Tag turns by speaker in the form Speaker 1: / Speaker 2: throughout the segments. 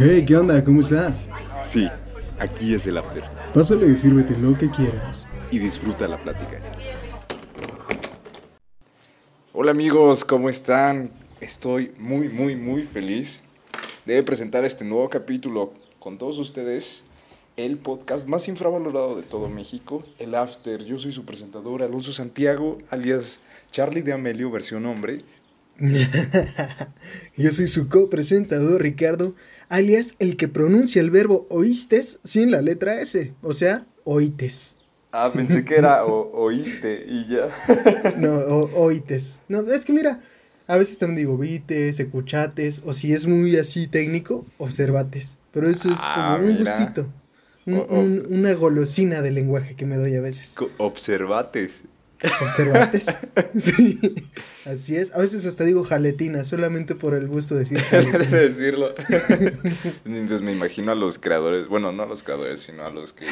Speaker 1: Hey, ¿qué onda? ¿Cómo estás?
Speaker 2: Sí, aquí es el after.
Speaker 1: Pásale y sírvete lo que quieras.
Speaker 2: Y disfruta la plática. Hola amigos, ¿cómo están? Estoy muy, muy, muy feliz de presentar este nuevo capítulo con todos ustedes. El podcast más infravalorado de todo México, el After. Yo soy su presentador, Alonso Santiago, alias Charlie de Amelio, versión hombre.
Speaker 1: Yo soy su copresentador, Ricardo, alias el que pronuncia el verbo oístes sin la letra S, o sea, oítes.
Speaker 2: Ah, pensé que era oíste y ya.
Speaker 1: no, oítes. No, es que mira, a veces también digo vites, escuchates, o si es muy así técnico, observates. Pero eso es
Speaker 2: Ah,
Speaker 1: como un
Speaker 2: mira.
Speaker 1: gustito, un- un- una golosina de lenguaje que me doy a veces.
Speaker 2: Observates.
Speaker 1: Observantes. sí, así es. A veces hasta digo jaletina, solamente por el gusto de decir
Speaker 2: de decirlo. Entonces me imagino a los creadores, bueno, no a los creadores, sino a los que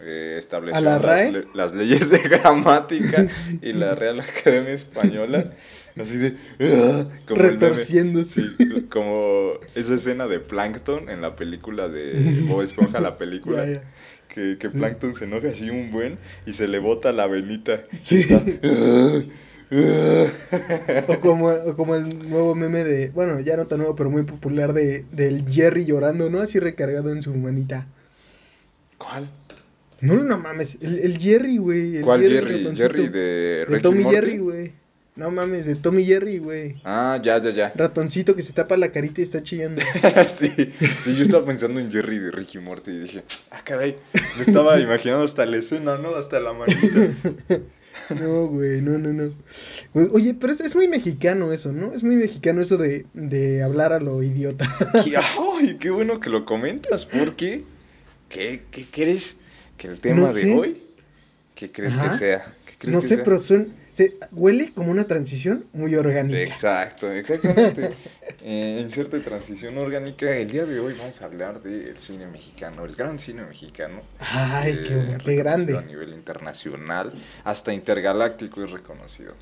Speaker 2: eh, establecieron
Speaker 1: ¿A la
Speaker 2: las, le- las leyes de gramática y la Real Academia Española. Así de. "Ah", como el.
Speaker 1: Retorciéndose.
Speaker 2: Sí, como esa escena de Plankton en la película de Bob Esponja, la película.
Speaker 1: Ya, ya.
Speaker 2: Que, que Plankton se enoja así un buen y se le bota la venita.
Speaker 1: Sí.
Speaker 2: "Ah,
Speaker 1: O como, o como el nuevo meme de, bueno, ya no tan nuevo, pero muy popular de, del Jerry llorando, ¿no? Así recargado en su manita.
Speaker 2: ¿Cuál?
Speaker 1: No, no mames, el, el Jerry, güey.
Speaker 2: ¿Cuál Jerry? Jerry de
Speaker 1: De Tommy
Speaker 2: Morty?
Speaker 1: Jerry, güey. No mames, de Tommy Jerry, güey.
Speaker 2: Ah, ya, ya, ya.
Speaker 1: Ratoncito que se tapa la carita y está chillando.
Speaker 2: sí, sí, yo estaba pensando en Jerry de Ricky Morty y dije, ah, caray, me estaba imaginando hasta la escena, ¿no? Hasta la manita.
Speaker 1: No, güey, no, no, no. Oye, pero es, es muy mexicano eso, ¿no? Es muy mexicano eso de, de hablar a lo idiota.
Speaker 2: Ay, qué bueno que lo comentas, porque ¿qué, qué crees que el tema
Speaker 1: No
Speaker 2: de
Speaker 1: sé.
Speaker 2: hoy? ¿Qué crees
Speaker 1: Ajá.
Speaker 2: que sea? ¿Qué crees
Speaker 1: No
Speaker 2: que
Speaker 1: sé,
Speaker 2: sea?
Speaker 1: pero suena, se, huele como una transición muy orgánica.
Speaker 2: Exacto, exactamente. Eh, en cierta transición orgánica, el día de hoy vamos a hablar del cine mexicano, el gran cine mexicano.
Speaker 1: Ay,
Speaker 2: eh,
Speaker 1: qué, qué
Speaker 2: reconocido
Speaker 1: grande.
Speaker 2: A nivel internacional, hasta intergaláctico es reconocido.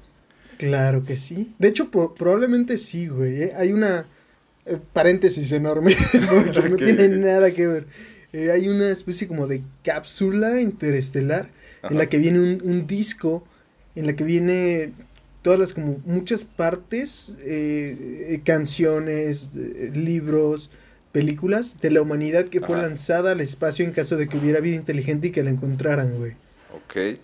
Speaker 1: Claro que sí. De hecho, probablemente sí, güey. ¿eh? Hay una eh, paréntesis enorme, porque no tiene nada que ver. Eh, hay una especie como de cápsula interestelar en la que viene un, un disco, en la que viene todas las como muchas partes, eh, eh, canciones, eh, libros, películas de la humanidad que fue lanzada al espacio en caso de que hubiera vida inteligente y que la encontraran, güey.
Speaker 2: Ok.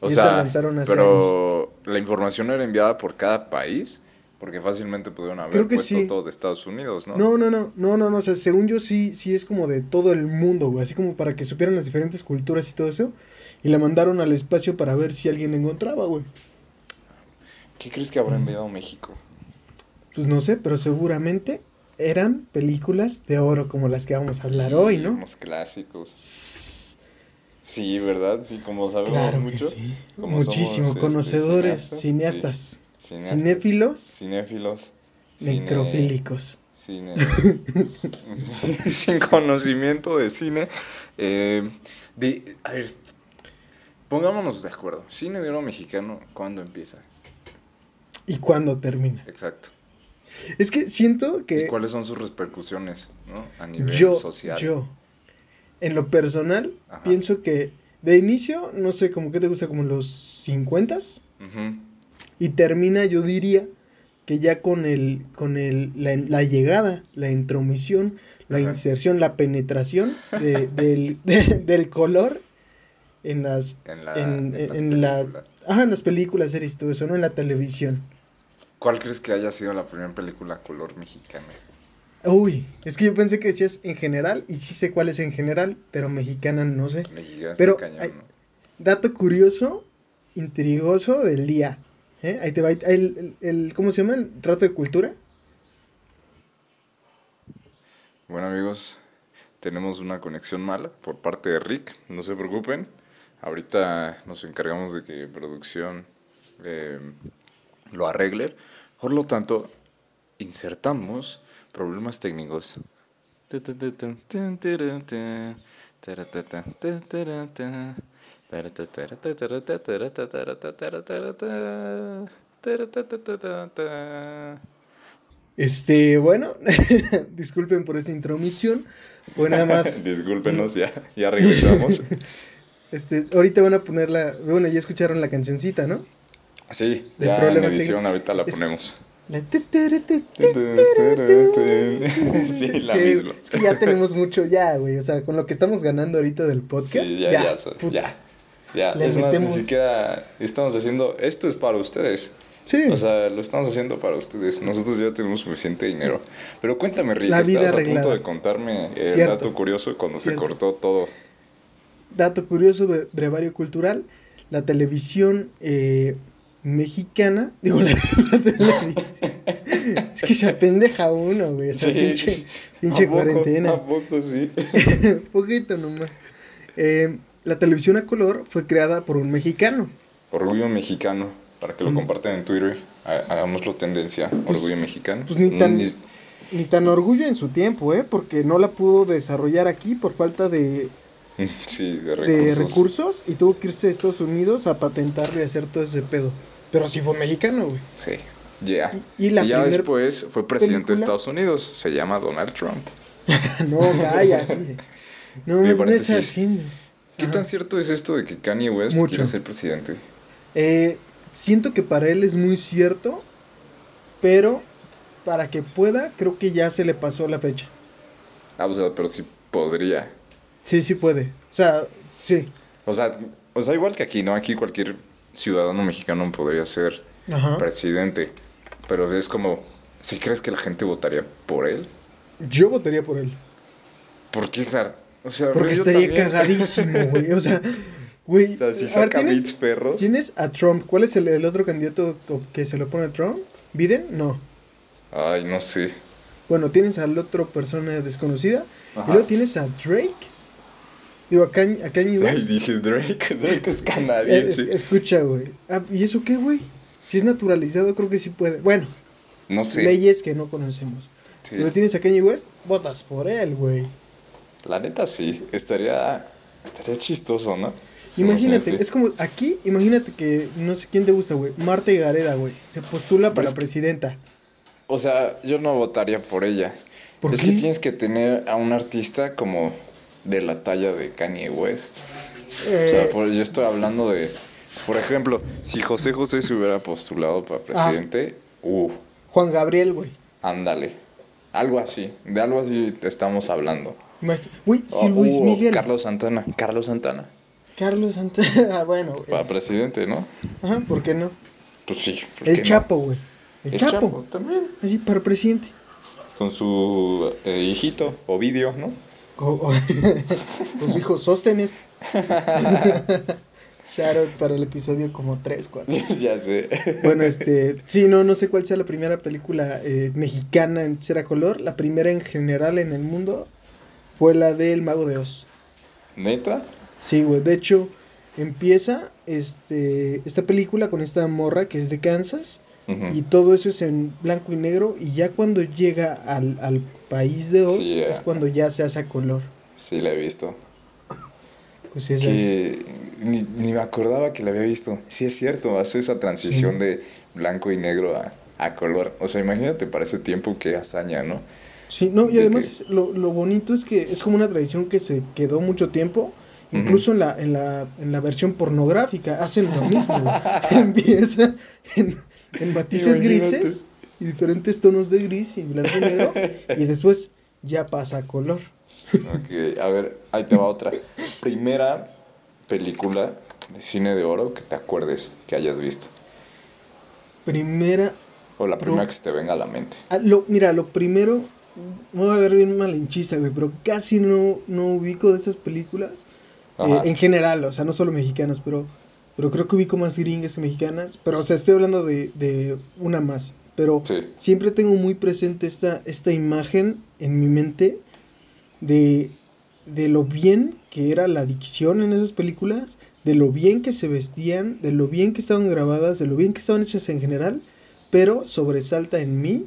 Speaker 2: O
Speaker 1: Y
Speaker 2: sea,
Speaker 1: lanzaron hace
Speaker 2: pero la información era enviada por cada país, porque fácilmente pudieron haber
Speaker 1: Creo que
Speaker 2: puesto
Speaker 1: sí.
Speaker 2: todo de Estados Unidos, ¿no?
Speaker 1: No, no, no, no, no, no, o sea, según yo sí, sí es como de todo el mundo, güey, así como para que supieran las diferentes culturas y todo eso, y la mandaron al espacio para ver si alguien la encontraba, güey.
Speaker 2: ¿Qué crees que habrá enviado México?
Speaker 1: Pues no sé, pero seguramente eran películas de oro como las que vamos a hablar hoy, ¿no?
Speaker 2: Unos clásicos. Sí, ¿verdad? Sí, como sabemos
Speaker 1: Claro
Speaker 2: mucho.
Speaker 1: sí.
Speaker 2: como
Speaker 1: Muchísimo,
Speaker 2: somos, este,
Speaker 1: conocedores,
Speaker 2: cineastas,
Speaker 1: cineastas,
Speaker 2: sí, cineastas,
Speaker 1: cinéfilos,
Speaker 2: cinéfilos,
Speaker 1: necrofílicos.
Speaker 2: Cine. sin conocimiento de cine. Eh, de, a ver, pongámonos de acuerdo. Cine de oro mexicano, ¿cuándo empieza?
Speaker 1: ¿Y cuándo termina?
Speaker 2: Exacto.
Speaker 1: Es que siento
Speaker 2: ¿Y
Speaker 1: que
Speaker 2: cuáles son sus repercusiones ¿no? a nivel
Speaker 1: yo,
Speaker 2: social?
Speaker 1: yo, en lo personal,
Speaker 2: Ajá.
Speaker 1: pienso que de inicio, no sé, como que te gusta como en los 50
Speaker 2: Ujú.
Speaker 1: Y termina, yo diría, que ya con el, con el, la, la llegada, la intromisión, la
Speaker 2: Ajá.
Speaker 1: inserción, la penetración de- del, de- del color en las,
Speaker 2: En, la,
Speaker 1: en,
Speaker 2: en las
Speaker 1: en la,
Speaker 2: películas.
Speaker 1: ajá, en las películas, series, todo eso, ¿no? En la televisión.
Speaker 2: ¿Cuál crees que haya sido la primera película color mexicana?
Speaker 1: Uy, es que yo pensé que decías en general, y sí sé cuál es en general, pero mexicana no sé.
Speaker 2: Mexicana
Speaker 1: Pero,
Speaker 2: está cañón.
Speaker 1: Dato curioso, intrigoso del día. ¿eh? Ahí te va, el, el, el- ¿cómo se llama? El trato de cultura.
Speaker 2: Bueno amigos, tenemos una conexión mala por parte de Rick, no se preocupen. Ahorita nos encargamos de que producción eh, lo arregle. Por lo tanto, insertamos problemas técnicos.
Speaker 1: Este, bueno, disculpen por esa intromisión. Fue nada más.
Speaker 2: Discúlpenos, ya, ya regresamos.
Speaker 1: Este, ahorita van a poner la. Bueno, ya escucharon la cancioncita, ¿no?
Speaker 2: Sí,
Speaker 1: De
Speaker 2: ya en edición ahorita la ponemos.
Speaker 1: La
Speaker 2: Sí, la
Speaker 1: que-
Speaker 2: misma.
Speaker 1: que ya tenemos mucho, ya, güey. O sea, con lo que estamos ganando ahorita del podcast.
Speaker 2: Sí, ya, ya, so- ya. Ya, es más, ni siquiera estamos haciendo, esto es para ustedes.
Speaker 1: Sí.
Speaker 2: O sea, lo estamos haciendo para ustedes. Nosotros ya tenemos suficiente dinero. Pero cuéntame, Rick, estabas a
Speaker 1: arreglada.
Speaker 2: punto de contarme el
Speaker 1: Cierto.
Speaker 2: dato curioso cuando
Speaker 1: Cierto.
Speaker 2: se cortó todo.
Speaker 1: Dato curioso, bre- brevario cultural. La televisión eh, mexicana. Digo, la, la televisión. es que se apendeja uno, güey. O sea, pinche, pinche
Speaker 2: ¿A poco?
Speaker 1: cuarentena.
Speaker 2: ¿A poco sí?
Speaker 1: Poquito nomás. Eh, la televisión a color fue creada por un mexicano.
Speaker 2: Orgullo mexicano, para que lo compartan en Twitter. Ha- Hagámoslo tendencia, orgullo mexicano.
Speaker 1: Pues ni tan,
Speaker 2: Ni-
Speaker 1: ni tan orgullo en su tiempo, ¿eh? Porque no la pudo desarrollar aquí por falta de,
Speaker 2: Sí, de recursos.
Speaker 1: de recursos y tuvo que irse a Estados Unidos a patentarlo y hacer todo ese pedo. Pero sí fue mexicano, güey.
Speaker 2: Sí, ya.
Speaker 1: Y- y la
Speaker 2: ya
Speaker 1: primer
Speaker 2: después fue presidente de Estados Unidos. Se llama Donald Trump.
Speaker 1: no, cállate. No, no estás haciendo.
Speaker 2: ¿Qué tan cierto es esto de que Kanye West
Speaker 1: Mucho.
Speaker 2: quiere ser presidente?
Speaker 1: Eh, siento que para él es muy cierto, pero para que pueda, creo que ya se le pasó la fecha.
Speaker 2: Ah, o sea, pero sí podría.
Speaker 1: Sí, sí puede. O sea, sí.
Speaker 2: O sea, o sea, igual que aquí, ¿no? Aquí cualquier ciudadano mexicano podría ser
Speaker 1: Ajá.
Speaker 2: presidente. Pero es como, ¿si crees que la gente votaría por él?
Speaker 1: Yo votaría por él.
Speaker 2: ¿Por qué? O sea,
Speaker 1: Porque estaría
Speaker 2: también.
Speaker 1: cagadísimo, güey. O sea, güey.
Speaker 2: O sea, si
Speaker 1: a ver,
Speaker 2: saca
Speaker 1: ¿tienes-
Speaker 2: beats perros.
Speaker 1: Tienes a Trump. ¿Cuál es el, el otro candidato que se lo pone a Trump? ¿Biden? No.
Speaker 2: Ay, no sé.
Speaker 1: Bueno, tienes al otro persona desconocida.
Speaker 2: Ajá.
Speaker 1: Y luego tienes a Drake. Digo, a a Kanye West.
Speaker 2: dije Drake. Drake es
Speaker 1: Eh, es-
Speaker 2: canadiense.
Speaker 1: escucha, güey. Ah, ¿Y eso qué, güey? Si es naturalizado, creo que sí puede. Bueno,
Speaker 2: no sé.
Speaker 1: leyes que no conocemos.
Speaker 2: Sí.
Speaker 1: Pero tienes a Kanye West, votas por él, güey.
Speaker 2: La neta sí. Estaría, estaría chistoso, ¿no?
Speaker 1: Imagínate, es como aquí, imagínate que no sé quién te gusta, güey. Marta Gareda, güey. Se postula para presidenta.
Speaker 2: O sea, yo no votaría por ella.
Speaker 1: ¿Por
Speaker 2: es
Speaker 1: qué?
Speaker 2: que tienes que tener a un artista como de la talla de Kanye West. O sea,
Speaker 1: Eh,
Speaker 2: por- yo estoy hablando de. Por ejemplo, si José José se hubiera postulado para presidente, uff,
Speaker 1: Juan Gabriel, güey.
Speaker 2: ándale. Algo así. De algo así estamos hablando.
Speaker 1: Güey, si
Speaker 2: O-
Speaker 1: Luis
Speaker 2: o
Speaker 1: Miguel.
Speaker 2: Carlos Santana. Carlos Santana.
Speaker 1: Carlos Santana. ah, bueno.
Speaker 2: Para presidente, ¿no?
Speaker 1: Ajá, ¿por qué no?
Speaker 2: Pues sí. ¿por
Speaker 1: El
Speaker 2: qué no?
Speaker 1: Chapo, güey. El,
Speaker 2: El
Speaker 1: Chapo.
Speaker 2: Chapo también.
Speaker 1: Así, para presidente.
Speaker 2: Con su eh, hijito, Ovidio, ¿no?
Speaker 1: O- Con su hijo Sóstenes. Shout out para el episodio como 3, 4.
Speaker 2: ya sé.
Speaker 1: Bueno, este, sí, no, no sé cuál sea la primera película eh, mexicana en ser a color. La primera en general en el mundo fue la del Mago de Oz.
Speaker 2: ¿Neta?
Speaker 1: Sí, güey, de hecho, empieza este, esta película con esta morra que es de Kansas Y todo eso es en blanco y negro y ya cuando llega al, al país de Oz
Speaker 2: Sí,
Speaker 1: es cuando ya se hace a color.
Speaker 2: Sí, la he visto.
Speaker 1: Pues esa es.
Speaker 2: Que ni, ni me acordaba que la había visto. Sí, es cierto, hace esa transición de blanco y negro a, a color. O sea, imagínate para ese tiempo qué hazaña, ¿no?
Speaker 1: Sí, no, y
Speaker 2: de
Speaker 1: además
Speaker 2: que-
Speaker 1: es- lo, lo bonito es que es como una tradición que se quedó mucho tiempo. Incluso en, la, en, la, en la versión pornográfica hacen lo mismo. Empieza en, en
Speaker 2: Imagínate.
Speaker 1: grises y diferentes tonos de gris y blanco y negro. y después ya pasa a color.
Speaker 2: Ok, a ver, ahí te va otra. Primera película de cine de oro que te acuerdes que hayas visto.
Speaker 1: Primera.
Speaker 2: O la
Speaker 1: Pero-
Speaker 2: primera que se te venga a la mente.
Speaker 1: ah, lo, mira, lo primero. Me voy a ver bien malinchista, güey, pero casi no, no ubico de esas películas. eh, en general, o sea, no solo mexicanas, pero, pero creo que ubico más gringas que mexicanas. Pero, o sea, estoy hablando de, de una más. Pero
Speaker 2: Sí.
Speaker 1: siempre tengo muy presente esta, esta imagen en mi mente de, de lo bien que era la dicción en esas películas, de lo bien que se vestían, de lo bien que estaban grabadas, de lo bien que estaban hechas en general, pero sobresalta en mí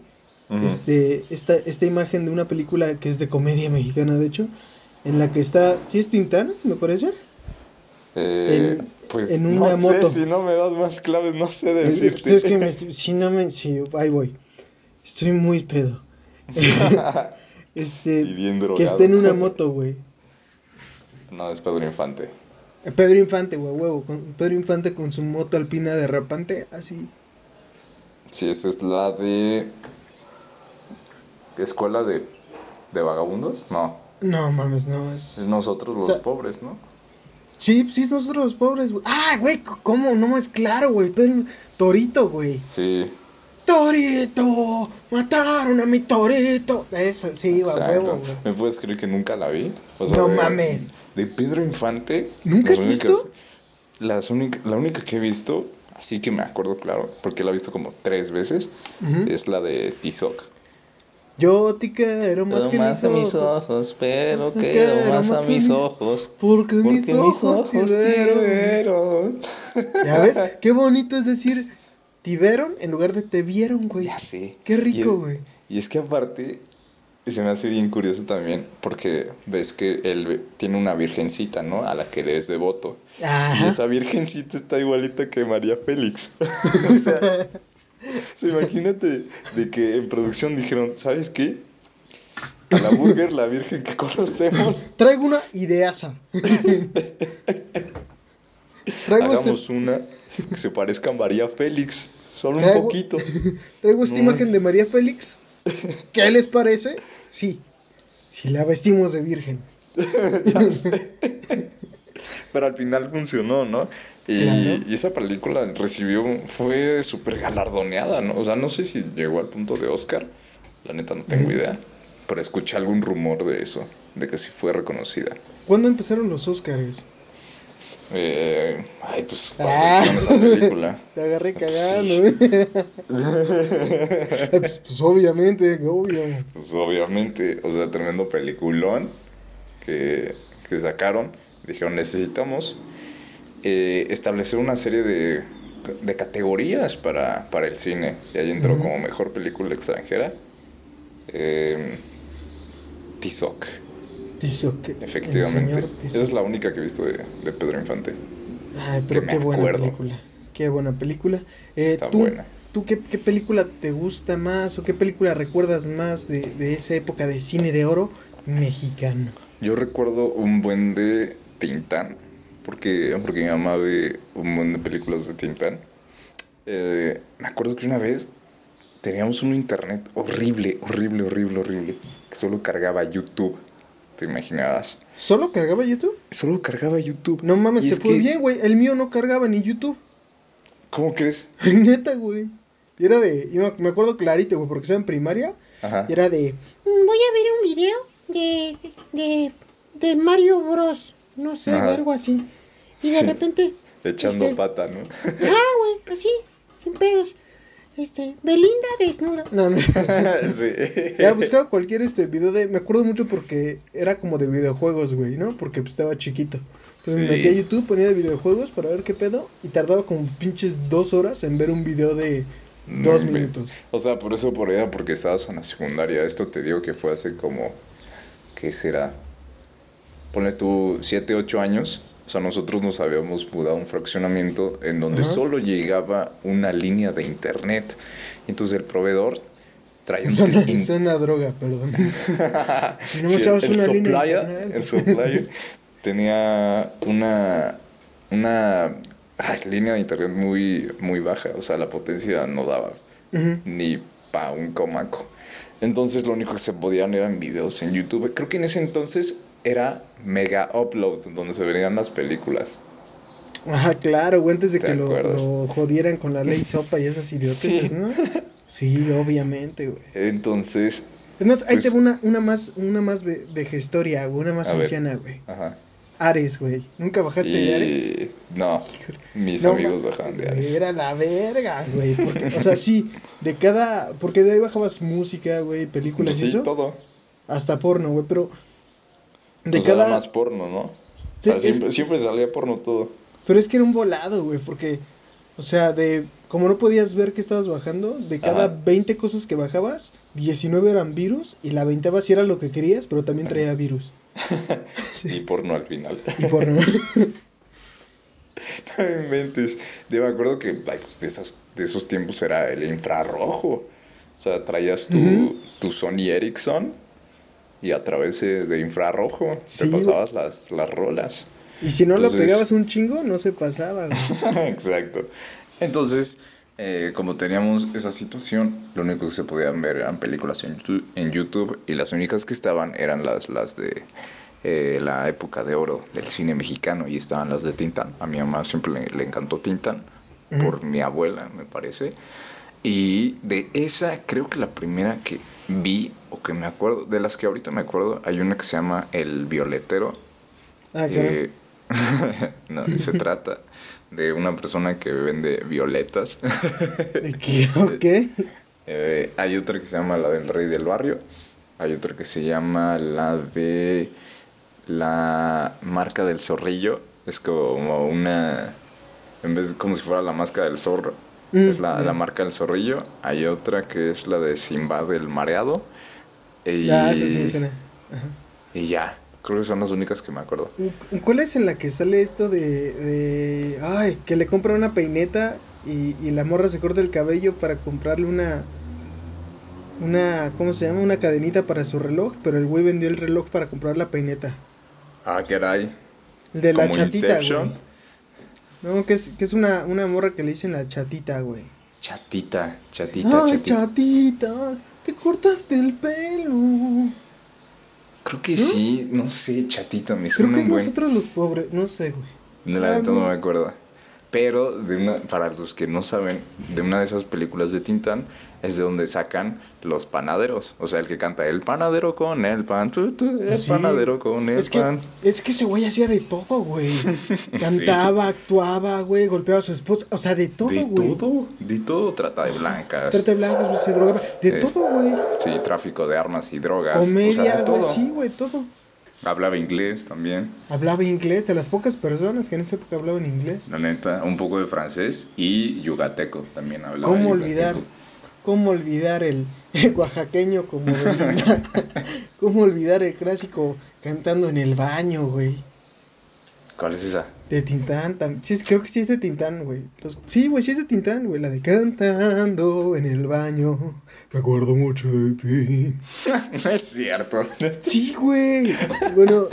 Speaker 1: este, esta, esta imagen de una película que es de comedia mexicana, de hecho, en la que está, ¿sí es Tintán, me parece?
Speaker 2: Eh,
Speaker 1: en-
Speaker 2: pues
Speaker 1: en
Speaker 2: no
Speaker 1: una
Speaker 2: sé,
Speaker 1: moto.
Speaker 2: si no me das más claves, no sé decirte.
Speaker 1: es que me, si no me, si, ahí voy. Estoy muy pedo. este.
Speaker 2: Y bien
Speaker 1: que esté en una moto, güey.
Speaker 2: No, es Pedro Infante.
Speaker 1: Pedro Infante, güey, huevo. Con, Pedro Infante con su moto alpina derrapante, así.
Speaker 2: Sí, esa es la de. ¿Escuela de, de vagabundos? No.
Speaker 1: No mames, no. Es...
Speaker 2: Es nosotros los
Speaker 1: O sea-
Speaker 2: pobres, ¿no?
Speaker 1: Sí, sí, nosotros los pobres, güey. Ah, güey, ¿cómo? No es claro, güey. Pedro... Torito, güey.
Speaker 2: Sí.
Speaker 1: Torito, mataron a mi torito. Eso, sí,
Speaker 2: Exacto.
Speaker 1: güey.
Speaker 2: ¿Me puedes creer que nunca la vi? O
Speaker 1: No
Speaker 2: de-
Speaker 1: mames.
Speaker 2: De Pedro Infante.
Speaker 1: ¿Nunca
Speaker 2: las
Speaker 1: has
Speaker 2: únicas-
Speaker 1: visto?
Speaker 2: Las única, la única que he visto, así que me acuerdo claro, porque la he visto como tres veces, es la de Tizoc.
Speaker 1: Yo te quiero más que mis ojos.
Speaker 2: ojos, pero
Speaker 1: quiero quiero más más a mis
Speaker 2: ojos.
Speaker 1: Porque, mis ojos, te vieron.
Speaker 2: vieron.
Speaker 1: ¿Ya ves? Qué bonito es decir te vieron en lugar de te vieron, güey.
Speaker 2: Ya sé.
Speaker 1: Qué rico, güey.
Speaker 2: Y es que aparte, se me hace bien curioso también, porque ves que él tiene una virgencita, ¿no? A la que le es devoto. Y esa virgencita está igualita que María Félix. o sea, sea, imagínate de que en producción dijeron, ¿sabes qué? A la burger, la virgen que conocemos,
Speaker 1: Traigo una ideaza. Traigo, este-
Speaker 2: hagamos una que se parezca a María Félix. Solo un
Speaker 1: Traigo-
Speaker 2: poquito.
Speaker 1: traigo esta imagen de María Félix. ¿Qué les parece? Sí. Si la vestimos de virgen.
Speaker 2: Ya sé. Pero al final funcionó, ¿no? Y,
Speaker 1: Claro.
Speaker 2: y esa película recibió, fue súper galardoneada, ¿no? O sea, no sé si llegó al punto de Oscar, la neta no tengo idea, pero escuché algún rumor de eso, de que sí fue reconocida.
Speaker 1: ¿Cuándo empezaron los Oscars?
Speaker 2: Eh, ay, pues cuando
Speaker 1: Ah.
Speaker 2: hicieron esa película.
Speaker 1: Te agarré cagando, ¿eh? pues, pues, obviamente, obvio.
Speaker 2: Pues obviamente, o sea, tremendo peliculón que, que sacaron. Dijeron, necesitamos eh, establecer una serie de, de categorías para, para el cine. Y ahí entró como mejor película extranjera. Eh, Tizoc,
Speaker 1: Tizoc,
Speaker 2: efectivamente.
Speaker 1: señor
Speaker 2: Esa
Speaker 1: Tizoc.
Speaker 2: es la única que he visto de, de Pedro Infante.
Speaker 1: Ay, pero
Speaker 2: que
Speaker 1: qué
Speaker 2: me
Speaker 1: buena
Speaker 2: acuerdo.
Speaker 1: película. Qué buena película. Eh,
Speaker 2: Está
Speaker 1: ¿tú,
Speaker 2: buena.
Speaker 1: ¿Tú qué, qué película te gusta más o qué película recuerdas más de, de esa época de cine de oro mexicano?
Speaker 2: Yo recuerdo un buen de Tintán, porque, porque mi mamá ve un buen de películas de Tintán. Eh, me acuerdo que una vez teníamos un internet horrible, horrible, horrible, horrible, que solo cargaba YouTube. ¿Te imaginabas?
Speaker 1: ¿Solo cargaba YouTube?
Speaker 2: Solo cargaba YouTube.
Speaker 1: No mames,
Speaker 2: Y
Speaker 1: se fue
Speaker 2: que-
Speaker 1: bien, güey. El mío no cargaba ni YouTube.
Speaker 2: ¿Cómo crees?
Speaker 1: Neta, güey. Y era de. yo me- acuerdo clarito, güey, porque estaba en primaria.
Speaker 2: Ajá.
Speaker 1: Y era de.
Speaker 3: Mm, Voy a ver un video de, de, de Mario Bros. No sé,
Speaker 2: Ajá.
Speaker 3: algo así. Y de
Speaker 2: Sí.
Speaker 3: repente.
Speaker 2: Echando
Speaker 3: este,
Speaker 2: pata, ¿no?
Speaker 3: Ah, güey, así, sin pedos. Este, Belinda desnuda.
Speaker 1: No, no.
Speaker 2: sí.
Speaker 1: Ya buscaba cualquier este video de. Me acuerdo mucho porque era como de videojuegos, güey, ¿no? Porque pues, estaba chiquito. Entonces me
Speaker 2: Sí.
Speaker 1: metía a YouTube, ponía de videojuegos para ver qué pedo. Y tardaba como pinches dos horas en ver un video de dos minutos.
Speaker 2: O sea, por eso por ella, porque estabas en la secundaria. Esto te digo que fue hace como. ¿Qué será? Ponle tú 7, 8 años. O sea, nosotros nos habíamos mudado a un fraccionamiento en donde
Speaker 1: Ajá.
Speaker 2: solo llegaba una línea de internet. Entonces el proveedor traía un.
Speaker 1: Suena,
Speaker 2: in-
Speaker 1: suena droga, perdón.
Speaker 2: Sí,
Speaker 1: no me
Speaker 2: el, el supplier, el supplier tenía una una ay, línea de internet muy muy baja, o sea, la potencia no daba
Speaker 1: Ujú.
Speaker 2: ni pa un comaco. Entonces lo único que se podían eran videos en YouTube. Creo que en ese entonces era Mega Upload, donde se verían las películas.
Speaker 1: Ajá, claro, güey, antes de
Speaker 2: ¿Te
Speaker 1: que lo, jodieran con la ley sopa y esas idioteces,
Speaker 2: Sí.
Speaker 1: ¿no? Sí, obviamente, güey.
Speaker 2: Entonces,
Speaker 1: Es más, ahí
Speaker 2: Pues-
Speaker 1: te va una, una más, una más ve- vejestoria, güey, una más anciana, güey.
Speaker 2: ajá.
Speaker 1: Ares, güey. ¿Nunca bajaste de Ares?
Speaker 2: Y no, mis
Speaker 1: No,
Speaker 2: amigos bajaban de Ares.
Speaker 1: Era la verga, güey. porque, o sea, sí, de cada. Porque de ahí bajabas música, güey, películas y
Speaker 2: Sí,
Speaker 1: eso.
Speaker 2: todo.
Speaker 1: Hasta porno, güey, pero. De
Speaker 2: o
Speaker 1: cada.
Speaker 2: más porno, ¿no? O
Speaker 1: Sí,
Speaker 2: sea,
Speaker 1: es-
Speaker 2: siempre, salía porno todo.
Speaker 1: Pero es que era un volado, güey, porque. O sea, de. Como no podías ver que estabas bajando, de cada
Speaker 2: Ajá.
Speaker 1: 20 cosas que bajabas, 19 eran virus y la 20 si era lo que querías, pero también traía virus.
Speaker 2: Y porno al final.
Speaker 1: Y porno.
Speaker 2: No me inventes. Yo me acuerdo que ay, pues, de, esas, de esos tiempos era el infrarrojo. O sea, traías tu, tu Sony Ericsson y a través de, infrarrojo
Speaker 1: Sí,
Speaker 2: te pasabas las, las rolas.
Speaker 1: Y si no
Speaker 2: Entonces-
Speaker 1: lo pegabas un chingo, no se pasaba, güey.
Speaker 2: Exacto. Entonces, eh, como teníamos esa situación, lo único que se podían ver eran películas en YouTube, en YouTube y las únicas que estaban eran las, las de eh, la época de oro del cine mexicano y estaban las de Tintán. A mi mamá siempre le, le encantó Tintán por mi abuela, me parece. Y de esa, creo que la primera que vi o que me acuerdo, de las que ahorita me acuerdo, hay una que se llama El Violetero.
Speaker 1: Ah.
Speaker 2: Eh, no, se trata de una persona que vende violetas.
Speaker 1: ¿De qué?
Speaker 2: Eh, hay otra que se llama la del Rey del Barrio. Hay otra que se llama la de la marca del zorrillo. Es como una. En vez como si fuera la máscara del zorro.
Speaker 1: Mm,
Speaker 2: es la,
Speaker 1: ya.
Speaker 2: la marca del zorrillo. Hay otra que es la de Simbad el mareado. Y,
Speaker 1: Ya, eso sí me suena.
Speaker 2: y ya. Creo que son las únicas que me acuerdo.
Speaker 1: ¿Cuál es en la que sale esto de, de ay, que le compra una peineta y, y la morra se corta el cabello para comprarle una una ¿cómo se llama? una cadenita para su reloj, pero el güey vendió el reloj para comprar la peineta.
Speaker 2: Ah, caray.
Speaker 1: El de la
Speaker 2: Como
Speaker 1: chatita,
Speaker 2: Inception.
Speaker 1: güey. No, que es, que es una, una morra que le dicen la chatita, güey.
Speaker 2: Chatita, chatita,
Speaker 1: Ay,
Speaker 2: chatita.
Speaker 1: chatita, te cortaste el pelo.
Speaker 2: Creo que sí, no sé, chatita, me
Speaker 1: Creo
Speaker 2: suena
Speaker 1: que es
Speaker 2: un buen.
Speaker 1: nosotros los pobres, no sé, güey.
Speaker 2: No, la
Speaker 1: Ah,
Speaker 2: neta no
Speaker 1: no.
Speaker 2: me acuerdo. Pero de una, para los que no saben, de una de esas películas de Tintán es de donde sacan los panaderos. O sea, el que canta el panadero con el pan, tu, tu, el
Speaker 1: Sí.
Speaker 2: panadero con el
Speaker 1: Es que,
Speaker 2: pan.
Speaker 1: es que ese güey hacía de todo, güey. Cantaba, actuaba, güey, golpeaba a su esposa. O sea, de todo,
Speaker 2: de
Speaker 1: güey.
Speaker 2: todo, de todo trata de blancas.
Speaker 1: Trata de blancos, güey, se drogaba. De
Speaker 2: Es-
Speaker 1: todo, güey.
Speaker 2: Sí, tráfico de armas y drogas. o
Speaker 1: Comedia,
Speaker 2: sea, de
Speaker 1: güey, sí, güey, todo.
Speaker 2: Hablaba inglés también.
Speaker 1: Hablaba inglés, de las pocas personas que en esa época hablaban inglés.
Speaker 2: La neta, un poco de francés y yugateco también hablaba.
Speaker 1: ¿Cómo olvidar? ¿Cómo olvidar el, el oaxaqueño como Belinda? ¿Cómo olvidar el clásico cantando en el baño, güey?
Speaker 2: ¿Cuál es esa?
Speaker 1: De Tintán, tam- sí, es- creo que sí es de Tintán, güey. Los- Sí, güey, sí es de Tintán, güey. La de cantando en el baño. Recuerdo mucho de ti.
Speaker 2: no es cierto.
Speaker 1: Sí, güey. Bueno,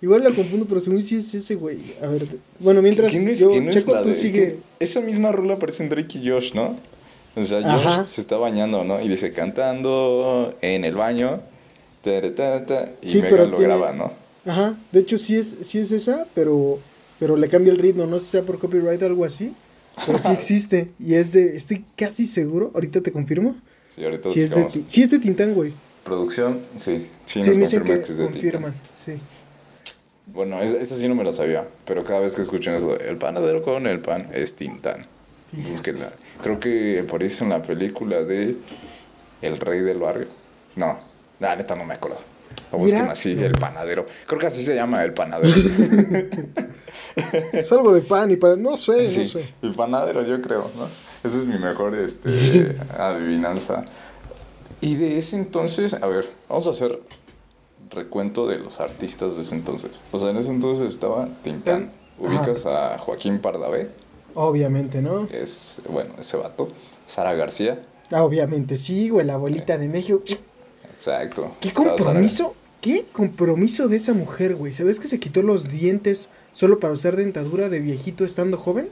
Speaker 1: igual la confundo, pero según sí es ese, güey. A ver, bueno, mientras
Speaker 2: ¿Quién es,
Speaker 1: yo
Speaker 2: quién es
Speaker 1: checo,
Speaker 2: la
Speaker 1: tú
Speaker 2: de-
Speaker 1: sigue.
Speaker 2: que- Esa misma rola aparece en Drake y Josh, ¿no? O sea, Josh
Speaker 1: Ajá.
Speaker 2: se está bañando, ¿no? Y dice cantando en el baño. ta, ta, ta, y
Speaker 1: Sí,
Speaker 2: Megan
Speaker 1: pero
Speaker 2: lo
Speaker 1: tiene-
Speaker 2: graba, ¿no?
Speaker 1: Ajá, de hecho sí es, sí es esa, pero, pero le cambia el ritmo, no sé si sea por copyright o algo así, pero sí existe, y es de, estoy casi seguro, ahorita te confirmo,
Speaker 2: Sí, ahorita lo
Speaker 1: sí es, de, sí es de Tintán, güey,
Speaker 2: Producción, sí. Sí,
Speaker 1: sí,
Speaker 2: nos
Speaker 1: me dicen
Speaker 2: confirma
Speaker 1: que
Speaker 2: que es de Tintán.
Speaker 1: confirman, sí.
Speaker 2: Bueno, esa, esa sí no me la sabía, pero cada vez que escuchan eso, el panadero con el pan es Tintán. Creo que aparece en la película de El Rey del Barrio. No, la neta no me acuerdo. O busquen así, el panadero. Creo que así se llama el panadero.
Speaker 1: Es algo de pan y para, no sé,
Speaker 2: Sí,
Speaker 1: no sé.
Speaker 2: el panadero, yo creo, ¿no? Esa es mi mejor este, adivinanza. Y de ese entonces, a ver, vamos a hacer recuento de los artistas de ese entonces. O sea, en ese entonces estaba Tintán. Ubicas a Joaquín Pardavé,
Speaker 1: Obviamente, ¿no?
Speaker 2: es, bueno, ese vato. Sara García,
Speaker 1: Ah, obviamente, sí, güey, la abuelita de México. ¿Qué,
Speaker 2: exacto.
Speaker 1: qué compromiso? ¿Qué compromiso de esa mujer, güey? ¿Sabes que se quitó los dientes solo para usar dentadura de viejito estando joven?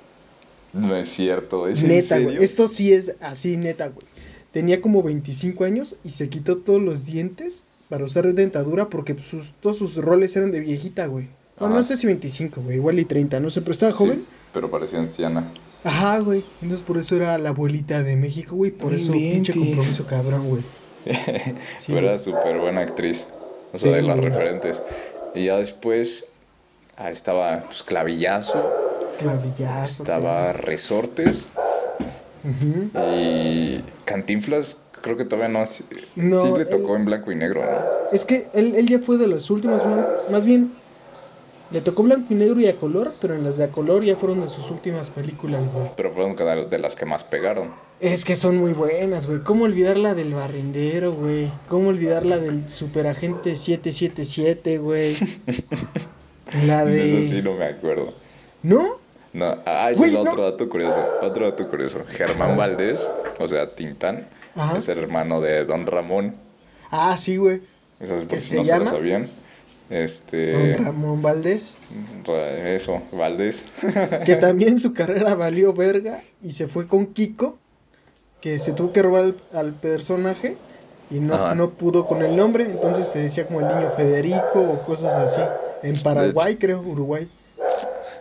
Speaker 2: No es cierto, ¿es en
Speaker 1: Neta,
Speaker 2: serio?
Speaker 1: güey. Esto sí es así, neta, güey. Tenía como 25 años y se quitó todos los dientes para usar dentadura porque sus, todos sus roles eran de viejita, güey. Bueno,
Speaker 2: Ajá.
Speaker 1: no sé si 25, güey, igual y 30, no sé, pero estaba
Speaker 2: Sí,
Speaker 1: joven.
Speaker 2: pero parecía anciana.
Speaker 1: Ajá, güey. Entonces por eso era la abuelita de México, güey. Por
Speaker 2: No
Speaker 1: eso pinche compromiso cabrón, güey.
Speaker 2: Pero era súper buena actriz. O sea,
Speaker 1: Sí,
Speaker 2: de las referentes. Y ya después ah, estaba pues, Clavillazo,
Speaker 1: Clavillazo.
Speaker 2: estaba Resortes
Speaker 1: Ujú.
Speaker 2: y Cantinflas. Creo que todavía no.
Speaker 1: No,
Speaker 2: sí le
Speaker 1: él-
Speaker 2: tocó en blanco y negro, ¿no?
Speaker 1: Es que él, él ya fue de los últimos, más bien, le tocó blanco y negro y a color, pero en las de a color ya fueron de sus últimas películas, güey.
Speaker 2: Pero fueron de las que más pegaron.
Speaker 1: Es que son muy buenas, güey. ¿Cómo olvidar la del barrendero, güey? ¿Cómo olvidar la del superagente 777, güey? La
Speaker 2: De eso sí no me acuerdo.
Speaker 1: ¿No?
Speaker 2: No, ay,
Speaker 1: Güey,
Speaker 2: no,
Speaker 1: no.
Speaker 2: otro dato curioso, otro dato curioso. Germán Valdés, o sea, Tintán,
Speaker 1: Ajá.
Speaker 2: es el hermano de Don Ramón.
Speaker 1: Ah, sí, güey.
Speaker 2: Esas
Speaker 1: ¿Qué
Speaker 2: por si
Speaker 1: se
Speaker 2: no se lo
Speaker 1: llama?
Speaker 2: sabían. Este.
Speaker 1: Don Ramón Valdés.
Speaker 2: Eso, Valdés.
Speaker 1: Que también su carrera valió verga y se fue con Kiko, que se tuvo que robar al, al personaje y no,
Speaker 2: Ajá.
Speaker 1: no pudo con el nombre, entonces se decía como el niño Federico o cosas así. En Paraguay, creo, Uruguay.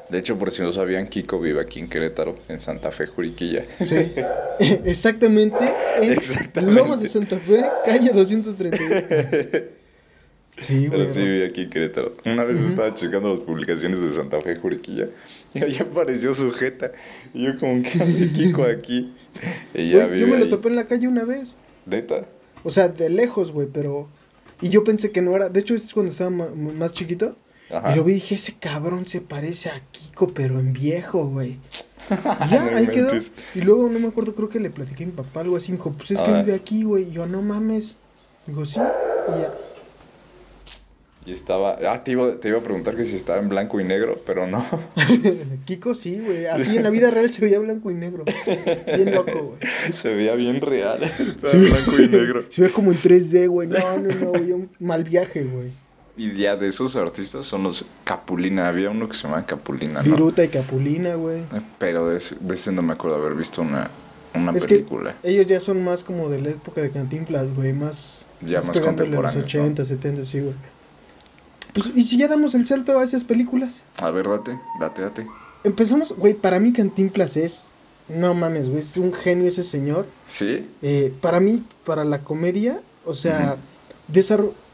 Speaker 2: De hecho, por si no sabían, Kiko vive aquí en Querétaro, en Santa Fe, Juriquilla.
Speaker 1: Sí. Exactamente en
Speaker 2: Exactamente.
Speaker 1: Lomas de Santa Fe, calle 231. Sí,
Speaker 2: Pero sí vive aquí en Querétaro. Una vez estaba checando las publicaciones de Santa Fe, Juriquilla, y ahí apareció su jeta. Y yo, como, ¿qué hace Kiko aquí? Y ya
Speaker 1: Güey, yo me lo topé en la calle una vez.
Speaker 2: ¿Neta?
Speaker 1: O sea, de lejos, güey, pero... Y yo pensé que no era... De hecho, es cuando estaba más chiquito.
Speaker 2: Ajá.
Speaker 1: Y lo vi y dije, ese cabrón se parece a Kiko, pero en viejo, güey. Y ya,
Speaker 2: No
Speaker 1: ahí quedó. Y luego, no me acuerdo, creo que le platiqué a mi papá algo así. Me dijo, pues es que vive aquí, güey. Y yo, no mames. Digo, sí. Y ya.
Speaker 2: Y estaba. Ah, te iba, te iba a preguntar que si estaba en blanco y negro, pero no.
Speaker 1: Kiko sí, güey. Así en la vida real se veía blanco y negro. Bien loco, güey.
Speaker 2: Se veía bien real. Estaba en blanco y negro.
Speaker 1: Se ve como en 3D, güey. No, no, no, güey. Un mal viaje, güey.
Speaker 2: Y ya de esos artistas son los Capulina. Había uno que se llamaba Capulina, ¿no?
Speaker 1: Viruta y Capulina, güey.
Speaker 2: Pero de ese, de ese no me acuerdo haber visto una, una
Speaker 1: Es que
Speaker 2: película.
Speaker 1: ellos ya son más como de la época de Cantinflas, güey. Más.
Speaker 2: Ya más
Speaker 1: pegándole a los
Speaker 2: contemporáneos,
Speaker 1: 80, 70, sí, güey. Pues, ¿y si ya damos el salto a esas películas?
Speaker 2: A ver, date, date, date.
Speaker 1: Empezamos, güey, para mí Cantinflas es. No mames, güey, es un genio ese señor.
Speaker 2: ¿Sí?
Speaker 1: Eh, para mí, para la comedia, o sea,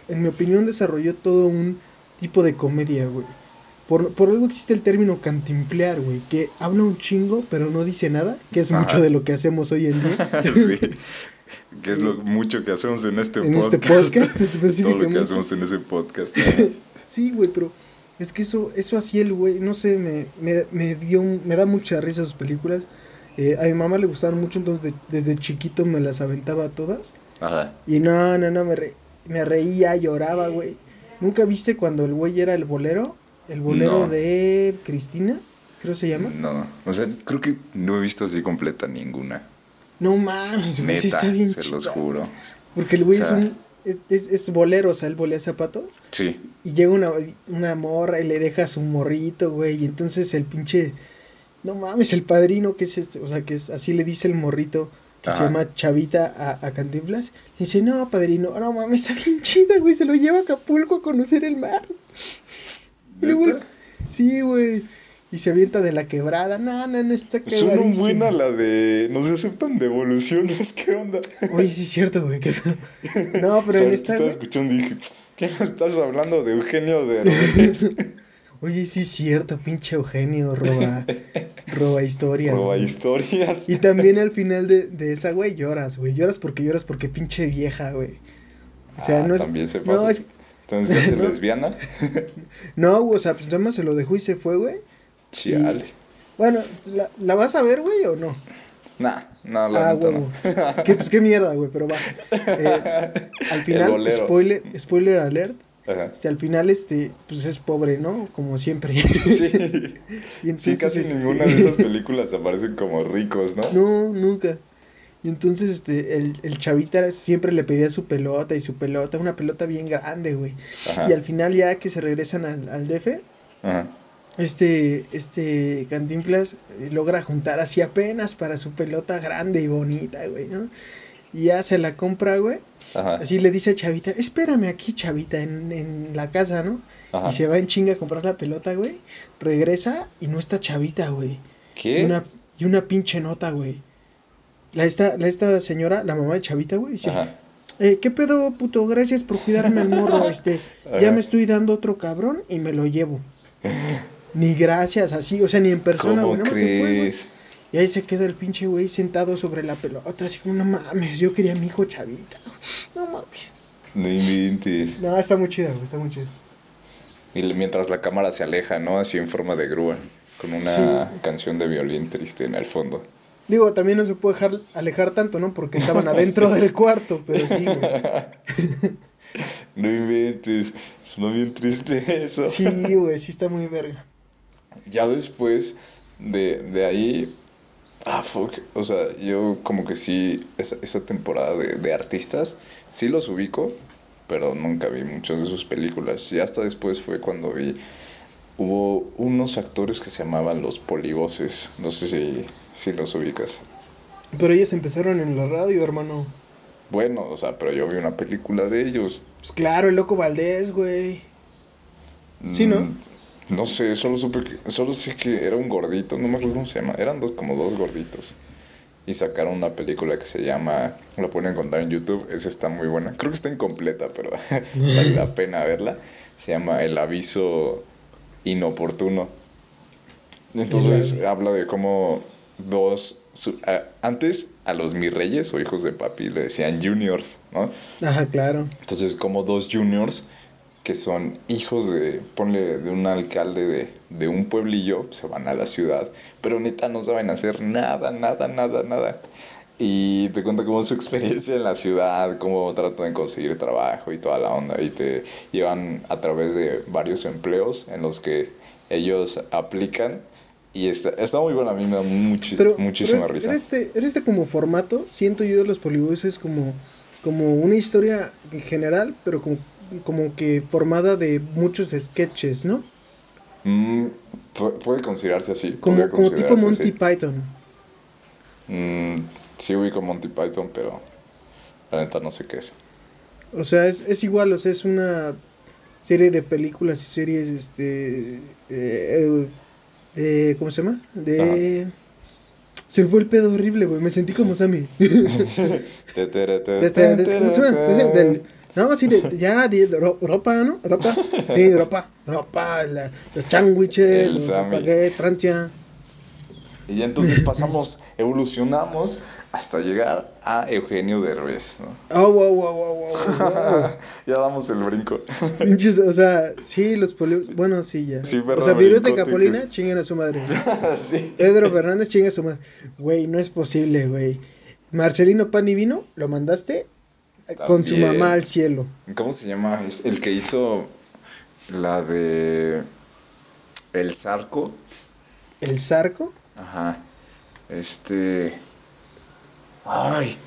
Speaker 1: en mi opinión, desarrolló todo un tipo de comedia, güey. Por, por algo existe el término cantimplear, güey, que habla un chingo, pero no dice nada, que es
Speaker 2: Ajá.
Speaker 1: mucho de lo que hacemos hoy en día.
Speaker 2: sí. Que es lo mucho que hacemos en este
Speaker 1: En
Speaker 2: podcast.
Speaker 1: este podcast,
Speaker 2: Todo lo que
Speaker 1: específicamente.
Speaker 2: hacemos en ese podcast.
Speaker 1: Sí, güey, pero es que eso, eso hacía el güey, no sé, me, me, me dio, me da mucha risa sus películas. Eh, a mi mamá le gustaron mucho, entonces de- desde chiquito me las aventaba todas.
Speaker 2: Ajá.
Speaker 1: Y no, no, no, me, re- me reía, lloraba, güey. ¿Nunca viste cuando el güey era el bolero? El bolero
Speaker 2: No.
Speaker 1: de Cristina, creo se llama.
Speaker 2: No, o sea, creo que no he visto así completa ninguna.
Speaker 1: No mames, güey, sí
Speaker 2: Neta,
Speaker 1: está bien
Speaker 2: se los juro.
Speaker 1: Porque el güey
Speaker 2: O sea-
Speaker 1: es un... Es, es- bolero, o sea, él bolea zapatos.
Speaker 2: Sí.
Speaker 1: Y llega una, una morra y le deja su morrito, güey. Y entonces el pinche. No mames, el padrino, que es este. O sea, que es así le dice el morrito, que se llama Chavita a, a Cantinflas. Y dice, no, padrino, no mames, está bien chida, güey. Se lo lleva a Acapulco a conocer el mar. Y luego-
Speaker 2: ¿Neta?
Speaker 1: sí, güey. Y se avienta de la quebrada. No, no, no, está
Speaker 2: Es una
Speaker 1: quebradísimo.
Speaker 2: buena la de. No se aceptan devoluciones, ¿qué onda?
Speaker 1: Oye, sí es cierto, güey. No, pero
Speaker 2: O sea,
Speaker 1: en esta.
Speaker 2: estaba escuchando y dije, ¿qué no estás hablando de Eugenio de?
Speaker 1: Oye, sí es cierto, pinche Eugenio, roba, roba historias.
Speaker 2: Roba
Speaker 1: güey.
Speaker 2: historias.
Speaker 1: Y también al final de, de esa, güey, lloras, güey. Lloras porque lloras porque pinche vieja, güey. O sea,
Speaker 2: Ah,
Speaker 1: no es.
Speaker 2: También se
Speaker 1: no,
Speaker 2: pasa.
Speaker 1: es-
Speaker 2: Entonces
Speaker 1: No.
Speaker 2: lesbiana.
Speaker 1: no, güey, o sea, pues nada más se lo dejó y se fue, güey.
Speaker 2: Chiale.
Speaker 1: Bueno, ¿la, la vas a ver, güey, o no?
Speaker 2: Nah, no, la
Speaker 1: ah,
Speaker 2: neta no.
Speaker 1: ¿Qué, pues qué mierda, güey, pero va. Eh, al final, spoiler, spoiler alert.
Speaker 2: Ajá.
Speaker 1: Este, al final, este, pues es pobre, ¿no? Como siempre.
Speaker 2: Sí.
Speaker 1: Y entonces,
Speaker 2: Sí, casi
Speaker 1: este-
Speaker 2: ninguna de esas películas aparecen como ricos, ¿no?
Speaker 1: No, nunca. Y entonces este, el, el chavita siempre le pedía su pelota y su pelota, una pelota bien grande, güey.
Speaker 2: Ajá.
Speaker 1: Y al final ya que se regresan al, al DF,
Speaker 2: Ajá.
Speaker 1: Este, este Cantinflas eh, logra juntar así apenas para su pelota grande y bonita, güey, ¿no? Y ya se la compra, güey.
Speaker 2: Ajá.
Speaker 1: Así le dice a Chavita, espérame aquí, Chavita, en, en la casa, ¿no?
Speaker 2: Ajá.
Speaker 1: Y se va en chinga a comprar la pelota, güey. Regresa y no está Chavita, güey.
Speaker 2: ¿Qué?
Speaker 1: Y una, y una pinche nota, güey. La esta, la esta señora, la mamá de Chavita, güey, dice,
Speaker 2: Ajá.
Speaker 1: eh, ¿qué pedo, puto? Gracias por cuidarme al morro, este. Ya me estoy dando otro cabrón y me lo llevo. Ni gracias, así, o sea, ni en persona,
Speaker 2: ¿Cómo
Speaker 1: güey, se fue, güey.
Speaker 2: crees?
Speaker 1: Y ahí se queda el pinche güey sentado sobre la pelota, así como, no mames, yo quería a mi hijo Chavita. No mames.
Speaker 2: No inventes.
Speaker 1: No, está muy chida, güey, está muy chida.
Speaker 2: Y mientras la cámara se aleja, ¿no? Así en forma de grúa. Con una canción de violín triste en el fondo.
Speaker 1: Digo, también no se puede dejar alejar tanto, ¿no? Porque estaban adentro del cuarto, pero sí, güey.
Speaker 2: No inventes. Suena bien triste eso.
Speaker 1: Sí, güey, sí está muy verga.
Speaker 2: Ya después de, de ahí, ah, fuck, o sea, yo como que sí, esa, esa temporada de, de artistas, sí los ubico, pero nunca vi muchas de sus películas. Y hasta después fue cuando vi, hubo unos actores que se llamaban los polivoces, no sé si, si los ubicas.
Speaker 1: Pero ellos empezaron en la radio, hermano.
Speaker 2: Bueno, o sea, pero yo vi una película de ellos.
Speaker 1: Pues claro, el loco Valdés, güey. Sí, ¿no?
Speaker 2: No sé, solo supe que, solo sé que era un gordito, no me acuerdo cómo se llama, eran dos, como dos gorditos. Y sacaron una película que se llama, lo pueden encontrar en YouTube, esa está muy buena. Creo que está incompleta, pero vale la pena verla. Se llama El aviso inoportuno. Entonces habla de cómo dos, su- a- antes a los mis reyes o hijos de papi le decían juniors, ¿no?
Speaker 1: Ajá, claro.
Speaker 2: Entonces, como dos juniors que son hijos de, ponle, de un alcalde de, de un pueblillo, se van a la ciudad, pero neta no saben hacer nada, nada, nada, nada. Y te cuenta cómo es su experiencia en la ciudad, cómo tratan de conseguir trabajo y toda la onda. Y te llevan a través de varios empleos en los que ellos aplican. Y está, está muy bueno, a mí me da muchi-
Speaker 1: Pero,
Speaker 2: muchísima
Speaker 1: pero
Speaker 2: risa.
Speaker 1: Era este, era este como formato, siento yo de los polibuses como, como una historia en general, pero como, como que formada de muchos sketches, ¿no?
Speaker 2: Mm, pu- puede considerarse así.
Speaker 1: Como, como tipo Monty
Speaker 2: así.
Speaker 1: Python.
Speaker 2: Mm, sí ubico Monty Python, pero la neta no sé qué es.
Speaker 1: O sea, es, es igual, o sea, es una serie de películas y series, este, eh, eh, eh, ¿cómo se llama? De... Se fue el pedo horrible, güey, me sentí como Sammy. No, sí, de, ya, de, de ro- ropa, ¿no? Ropa, sí, ropa, ropa, la, los sándwiches,
Speaker 2: El
Speaker 1: los Francia.
Speaker 2: Y ya entonces pasamos, evolucionamos hasta llegar a Eugenio Derbez, ¿no?
Speaker 1: Oh, wow, wow, wow, wow, wow.
Speaker 2: ya damos el brinco.
Speaker 1: Pinches, o sea, sí, los poli... Bueno, sí, ya.
Speaker 2: Sí,
Speaker 1: o
Speaker 2: perro
Speaker 1: sea, Biblioteca
Speaker 2: brincote,
Speaker 1: Polina,
Speaker 2: que es-
Speaker 1: chinguen a su madre.
Speaker 2: sí.
Speaker 1: Pedro Fernández, chinga a su madre. Güey, no es posible, güey. Marcelino Pan y Vino, lo mandaste con su mamá al cielo.
Speaker 2: ¿Cómo se llama? Es el que hizo la de El Zarco.
Speaker 1: El Zarco.
Speaker 2: Ajá. Este. Ay.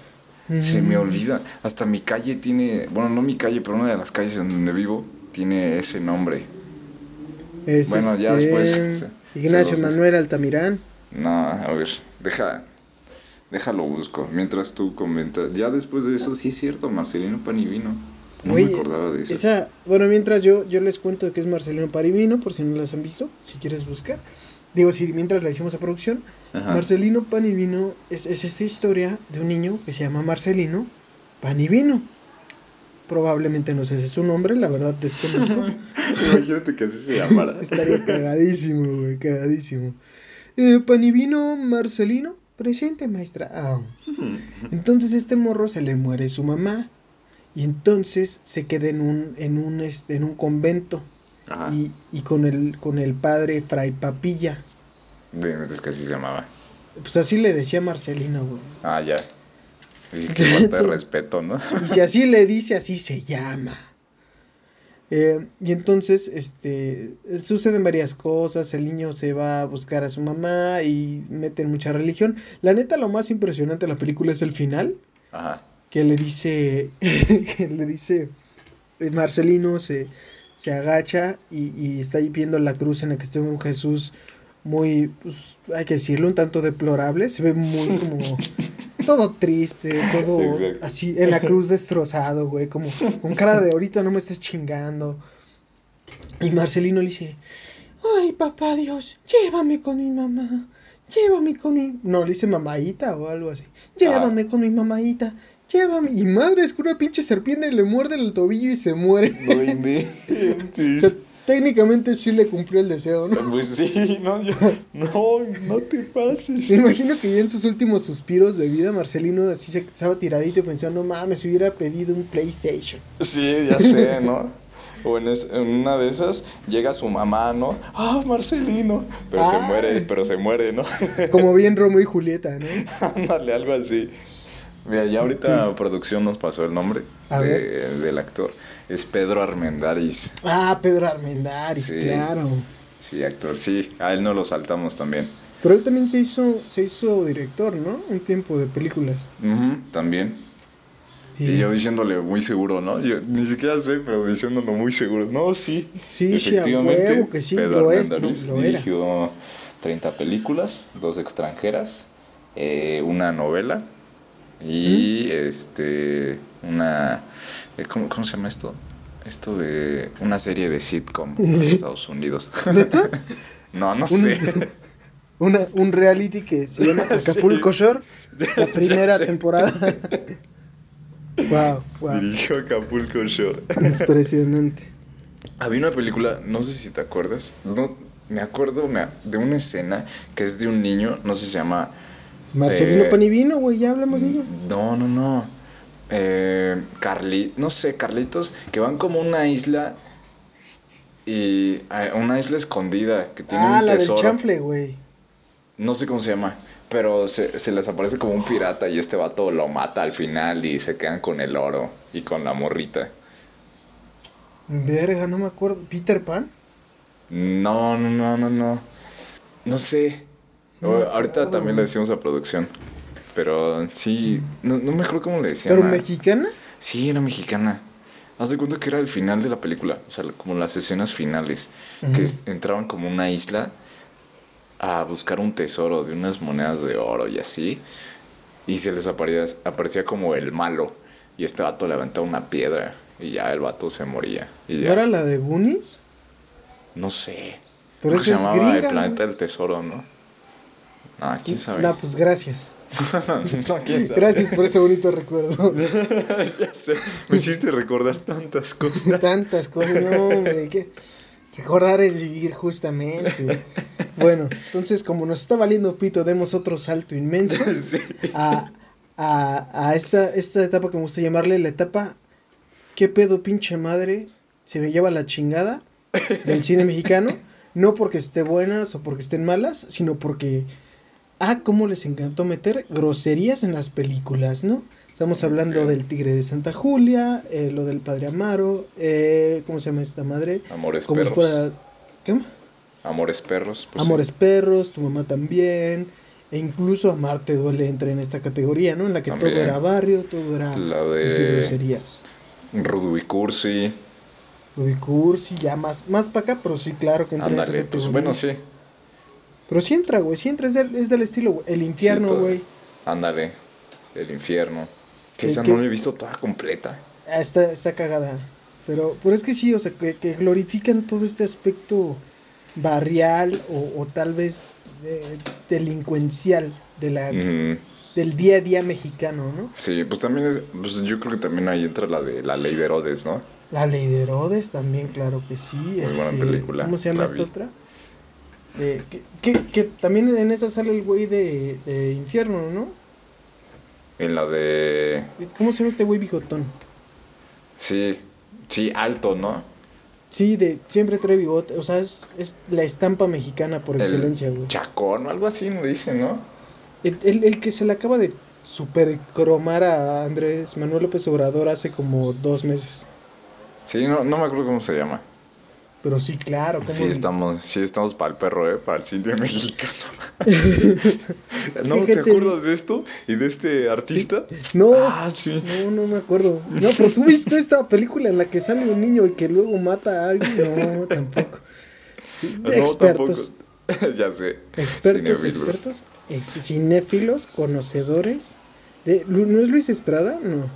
Speaker 2: Se me olvida. Hasta mi calle tiene. Bueno, no mi calle, pero una de las calles en donde vivo tiene ese nombre.
Speaker 1: Es
Speaker 2: Bueno, ya
Speaker 1: este,
Speaker 2: después se- se
Speaker 1: Ignacio Manuel Altamirán.
Speaker 2: No, a ver, deja. Déjalo busco. Mientras tú comentas. Ya después de eso, sí es cierto, Marcelino Panivino. No
Speaker 1: Güey,
Speaker 2: me acordaba de eso.
Speaker 1: Esa, bueno, mientras yo, yo les cuento que es Marcelino Panivino, por si no las han visto, si quieres buscar. Digo, si mientras la hicimos a producción,
Speaker 2: Ajá.
Speaker 1: Marcelino Panivino es, es esta historia de un niño que se llama Marcelino Panivino. Probablemente no sé si es su nombre, la verdad desconozco.
Speaker 2: Imagínate que así se llamara.
Speaker 1: Estaría cagadísimo, güey, cagadísimo. Eh, Panivino Marcelino, presente, maestra. Ah. Entonces este morro se le muere su mamá. Y entonces se queda en un, en un, este, en un convento.
Speaker 2: Ajá.
Speaker 1: Y, y con el, con el padre Fray Papilla.
Speaker 2: Dime, es que así se llamaba.
Speaker 1: Pues así le decía Marcelino, güey.
Speaker 2: Ah, ya. Qué falta de respeto, ¿no?
Speaker 1: Y si así le dice, así se llama. Eh, y entonces, este, suceden varias cosas, el niño se va a buscar a su mamá y meten mucha religión. La neta, lo más impresionante de la película es el final,
Speaker 2: Ajá.
Speaker 1: que le dice, que le dice, eh, Marcelino se, se agacha y, y está ahí viendo la cruz en la que está un Jesús muy, pues, hay que decirlo, un tanto deplorable, se ve muy como todo triste, todo
Speaker 2: Exacto.
Speaker 1: así, en la cruz destrozado, güey, como con cara de ahorita no me estés chingando. Y Marcelino le dice, ay, papá Dios, llévame con mi mamá, llévame con mi... No, le dice mamáita o algo así, llévame con mi mamáita, llévame. Y madre, es que una pinche serpiente le muerde el tobillo y se muere.
Speaker 2: No.
Speaker 1: técnicamente sí le cumplió el deseo, ¿no?
Speaker 2: Pues sí, no, yo, no, no te pases.
Speaker 1: Me imagino que ya en sus últimos suspiros de vida, Marcelino así se estaba tiradito y pensó, no mames, hubiera pedido un PlayStation.
Speaker 2: Sí, ya sé, ¿no? O en, es- en una de esas llega su mamá, ¿no? Ah, Marcelino. Pero se
Speaker 1: Ah.
Speaker 2: muere, pero se muere, ¿no?
Speaker 1: Como bien Romeo y Julieta, ¿no?
Speaker 2: Ándale, algo así. Mira, ya ahorita producción nos pasó el nombre de- del actor. Es Pedro Armendáriz.
Speaker 1: Ah, Pedro Armendáriz,
Speaker 2: Sí.
Speaker 1: claro.
Speaker 2: Sí, actor, sí. A él no lo saltamos también.
Speaker 1: Pero él también se hizo, se hizo director, ¿no? Un tiempo de películas.
Speaker 2: También. Y yo diciéndole muy seguro, ¿no? Yo ni siquiera sé, pero diciéndolo muy seguro. No, sí.
Speaker 1: Sí, sí, a huevo que sí,
Speaker 2: Pedro
Speaker 1: lo es,
Speaker 2: Armendáriz
Speaker 1: lo
Speaker 2: dirigió 30 películas, dos extranjeras, eh, una novela y este una eh, ¿cómo, cómo se llama esto? Esto de una serie de sitcom de Estados Unidos. no, no sé.
Speaker 1: Una, un reality que se llama Acapulco Shore, la primera temporada. wow, wow.
Speaker 2: Dirigió Acapulco Shore.
Speaker 1: Impresionante.
Speaker 2: Había una película, no sé si te acuerdas, no, me acuerdo de una escena que es de un niño, no sé si se llama...
Speaker 1: Marcelino
Speaker 2: eh,
Speaker 1: Panivino, güey, ya hablamos de ello.
Speaker 2: No, no, no. Eh, Carli, no sé, Carlitos, que van como una isla y a una isla escondida que tiene
Speaker 1: Ah,
Speaker 2: un
Speaker 1: la del
Speaker 2: tesoro.
Speaker 1: chanfle, güey.
Speaker 2: No sé cómo se llama, pero se, se les aparece como un pirata y este vato lo mata al final y se quedan con el oro y con la morrita.
Speaker 1: Verga, no me acuerdo. ¿Peter Pan?
Speaker 2: No, no, no, no, no. No sé. Ahorita también le decimos a producción. Pero sí, no, no me acuerdo cómo le decían.
Speaker 1: ¿Pero mexicana?
Speaker 2: Sí, era mexicana. Haz de cuenta que era el final de la película. O sea, como las escenas finales. Que entraban como una isla a buscar un tesoro de unas monedas de oro y así. Y se les aparecía, aparecía como el malo. Y este vato levantaba una piedra. Y ya el vato se moría. Y
Speaker 1: ¿No
Speaker 2: ya.
Speaker 1: era la de Goonies?
Speaker 2: No sé.
Speaker 1: Pero
Speaker 2: Creo que se llamaba
Speaker 1: gringa,
Speaker 2: El Planeta del Tesoro, ¿no? Ah, quién sabe.
Speaker 1: No, pues gracias.
Speaker 2: no.
Speaker 1: Gracias por ese bonito recuerdo.
Speaker 2: ya sé. Me hiciste recordar tantas cosas.
Speaker 1: Tantas cosas, no, hombre, recordar es vivir justamente. Bueno, entonces como nos está valiendo pito, demos otro salto inmenso
Speaker 2: Sí.
Speaker 1: a, a, a esta, esta etapa que me gusta llamarle la etapa ¿Qué pedo pinche madre? Se me lleva la chingada del cine mexicano. No porque esté buenas o porque estén malas, sino porque... Ah, cómo les encantó meter groserías en las películas, ¿no? Estamos hablando del Tigre de Santa Julia, eh, lo del Padre Amaro, eh, ¿cómo se llama esta madre?
Speaker 2: Amores
Speaker 1: Como
Speaker 2: perros.
Speaker 1: fuera... ¿Qué?
Speaker 2: Amores perros. pues
Speaker 1: Amores perros, tu mamá también. E incluso Amarte duele entra en esta categoría, ¿no? En la que
Speaker 2: También.
Speaker 1: todo era barrio, todo era
Speaker 2: La de-
Speaker 1: decir groserías.
Speaker 2: sí. Rudo y Cursi.
Speaker 1: De Cursi, ya más, más para acá, pero sí, claro que entra en esa
Speaker 2: Ándale, pues
Speaker 1: categoría.
Speaker 2: bueno, sí.
Speaker 1: Pero sí entra, güey, sí entra, es del, es del estilo, güey. El infierno,
Speaker 2: Sí,
Speaker 1: güey.
Speaker 2: Ándale. El infierno. Que
Speaker 1: ¿Qué-
Speaker 2: esa no la he visto toda completa.
Speaker 1: Ah, está, está cagada. Pero, pero es que sí, o sea, que, que glorifican todo este aspecto barrial o, o tal vez eh, delincuencial de la, del día a día mexicano, ¿no?
Speaker 2: Sí, pues también es, pues yo creo que también ahí entra la de la ley de Herodes, ¿no?
Speaker 1: La ley de Herodes también, claro que sí. Muy
Speaker 2: buena película,
Speaker 1: ¿Cómo se llama
Speaker 2: la
Speaker 1: esta
Speaker 2: vi.
Speaker 1: otra? Eh, que, que, que también en esa sale el güey de, de infierno, ¿no?
Speaker 2: En la de.
Speaker 1: ¿Cómo se llama este güey bigotón?
Speaker 2: Sí, sí, alto, ¿no?
Speaker 1: Sí, de siempre trae bigote, o sea, es, es la estampa mexicana por
Speaker 2: El
Speaker 1: excelencia, güey.
Speaker 2: Chacón o algo así, no dicen, ¿no?
Speaker 1: El, el, el que se le acaba de supercromar a Andrés Manuel López Obrador hace como dos meses.
Speaker 2: Sí, no, no me acuerdo cómo se llama.
Speaker 1: Pero sí, claro. ¿cómo
Speaker 2: Sí, estamos, sí estamos para el perro, ¿eh? Para el cine mexicano. ¿No te acuerdas de esto? ¿Y de este artista?
Speaker 1: No,
Speaker 2: Ah, sí.
Speaker 1: no, no me acuerdo. No, pero tú viste esta película en la que sale un niño y que luego mata a alguien. No, tampoco.
Speaker 2: No,
Speaker 1: expertos.
Speaker 2: tampoco. ya sé.
Speaker 1: Expertos,
Speaker 2: Cinéfilos.
Speaker 1: expertos. ex- cinéfilos, conocedores. de- ¿No es Luis Estrada? No.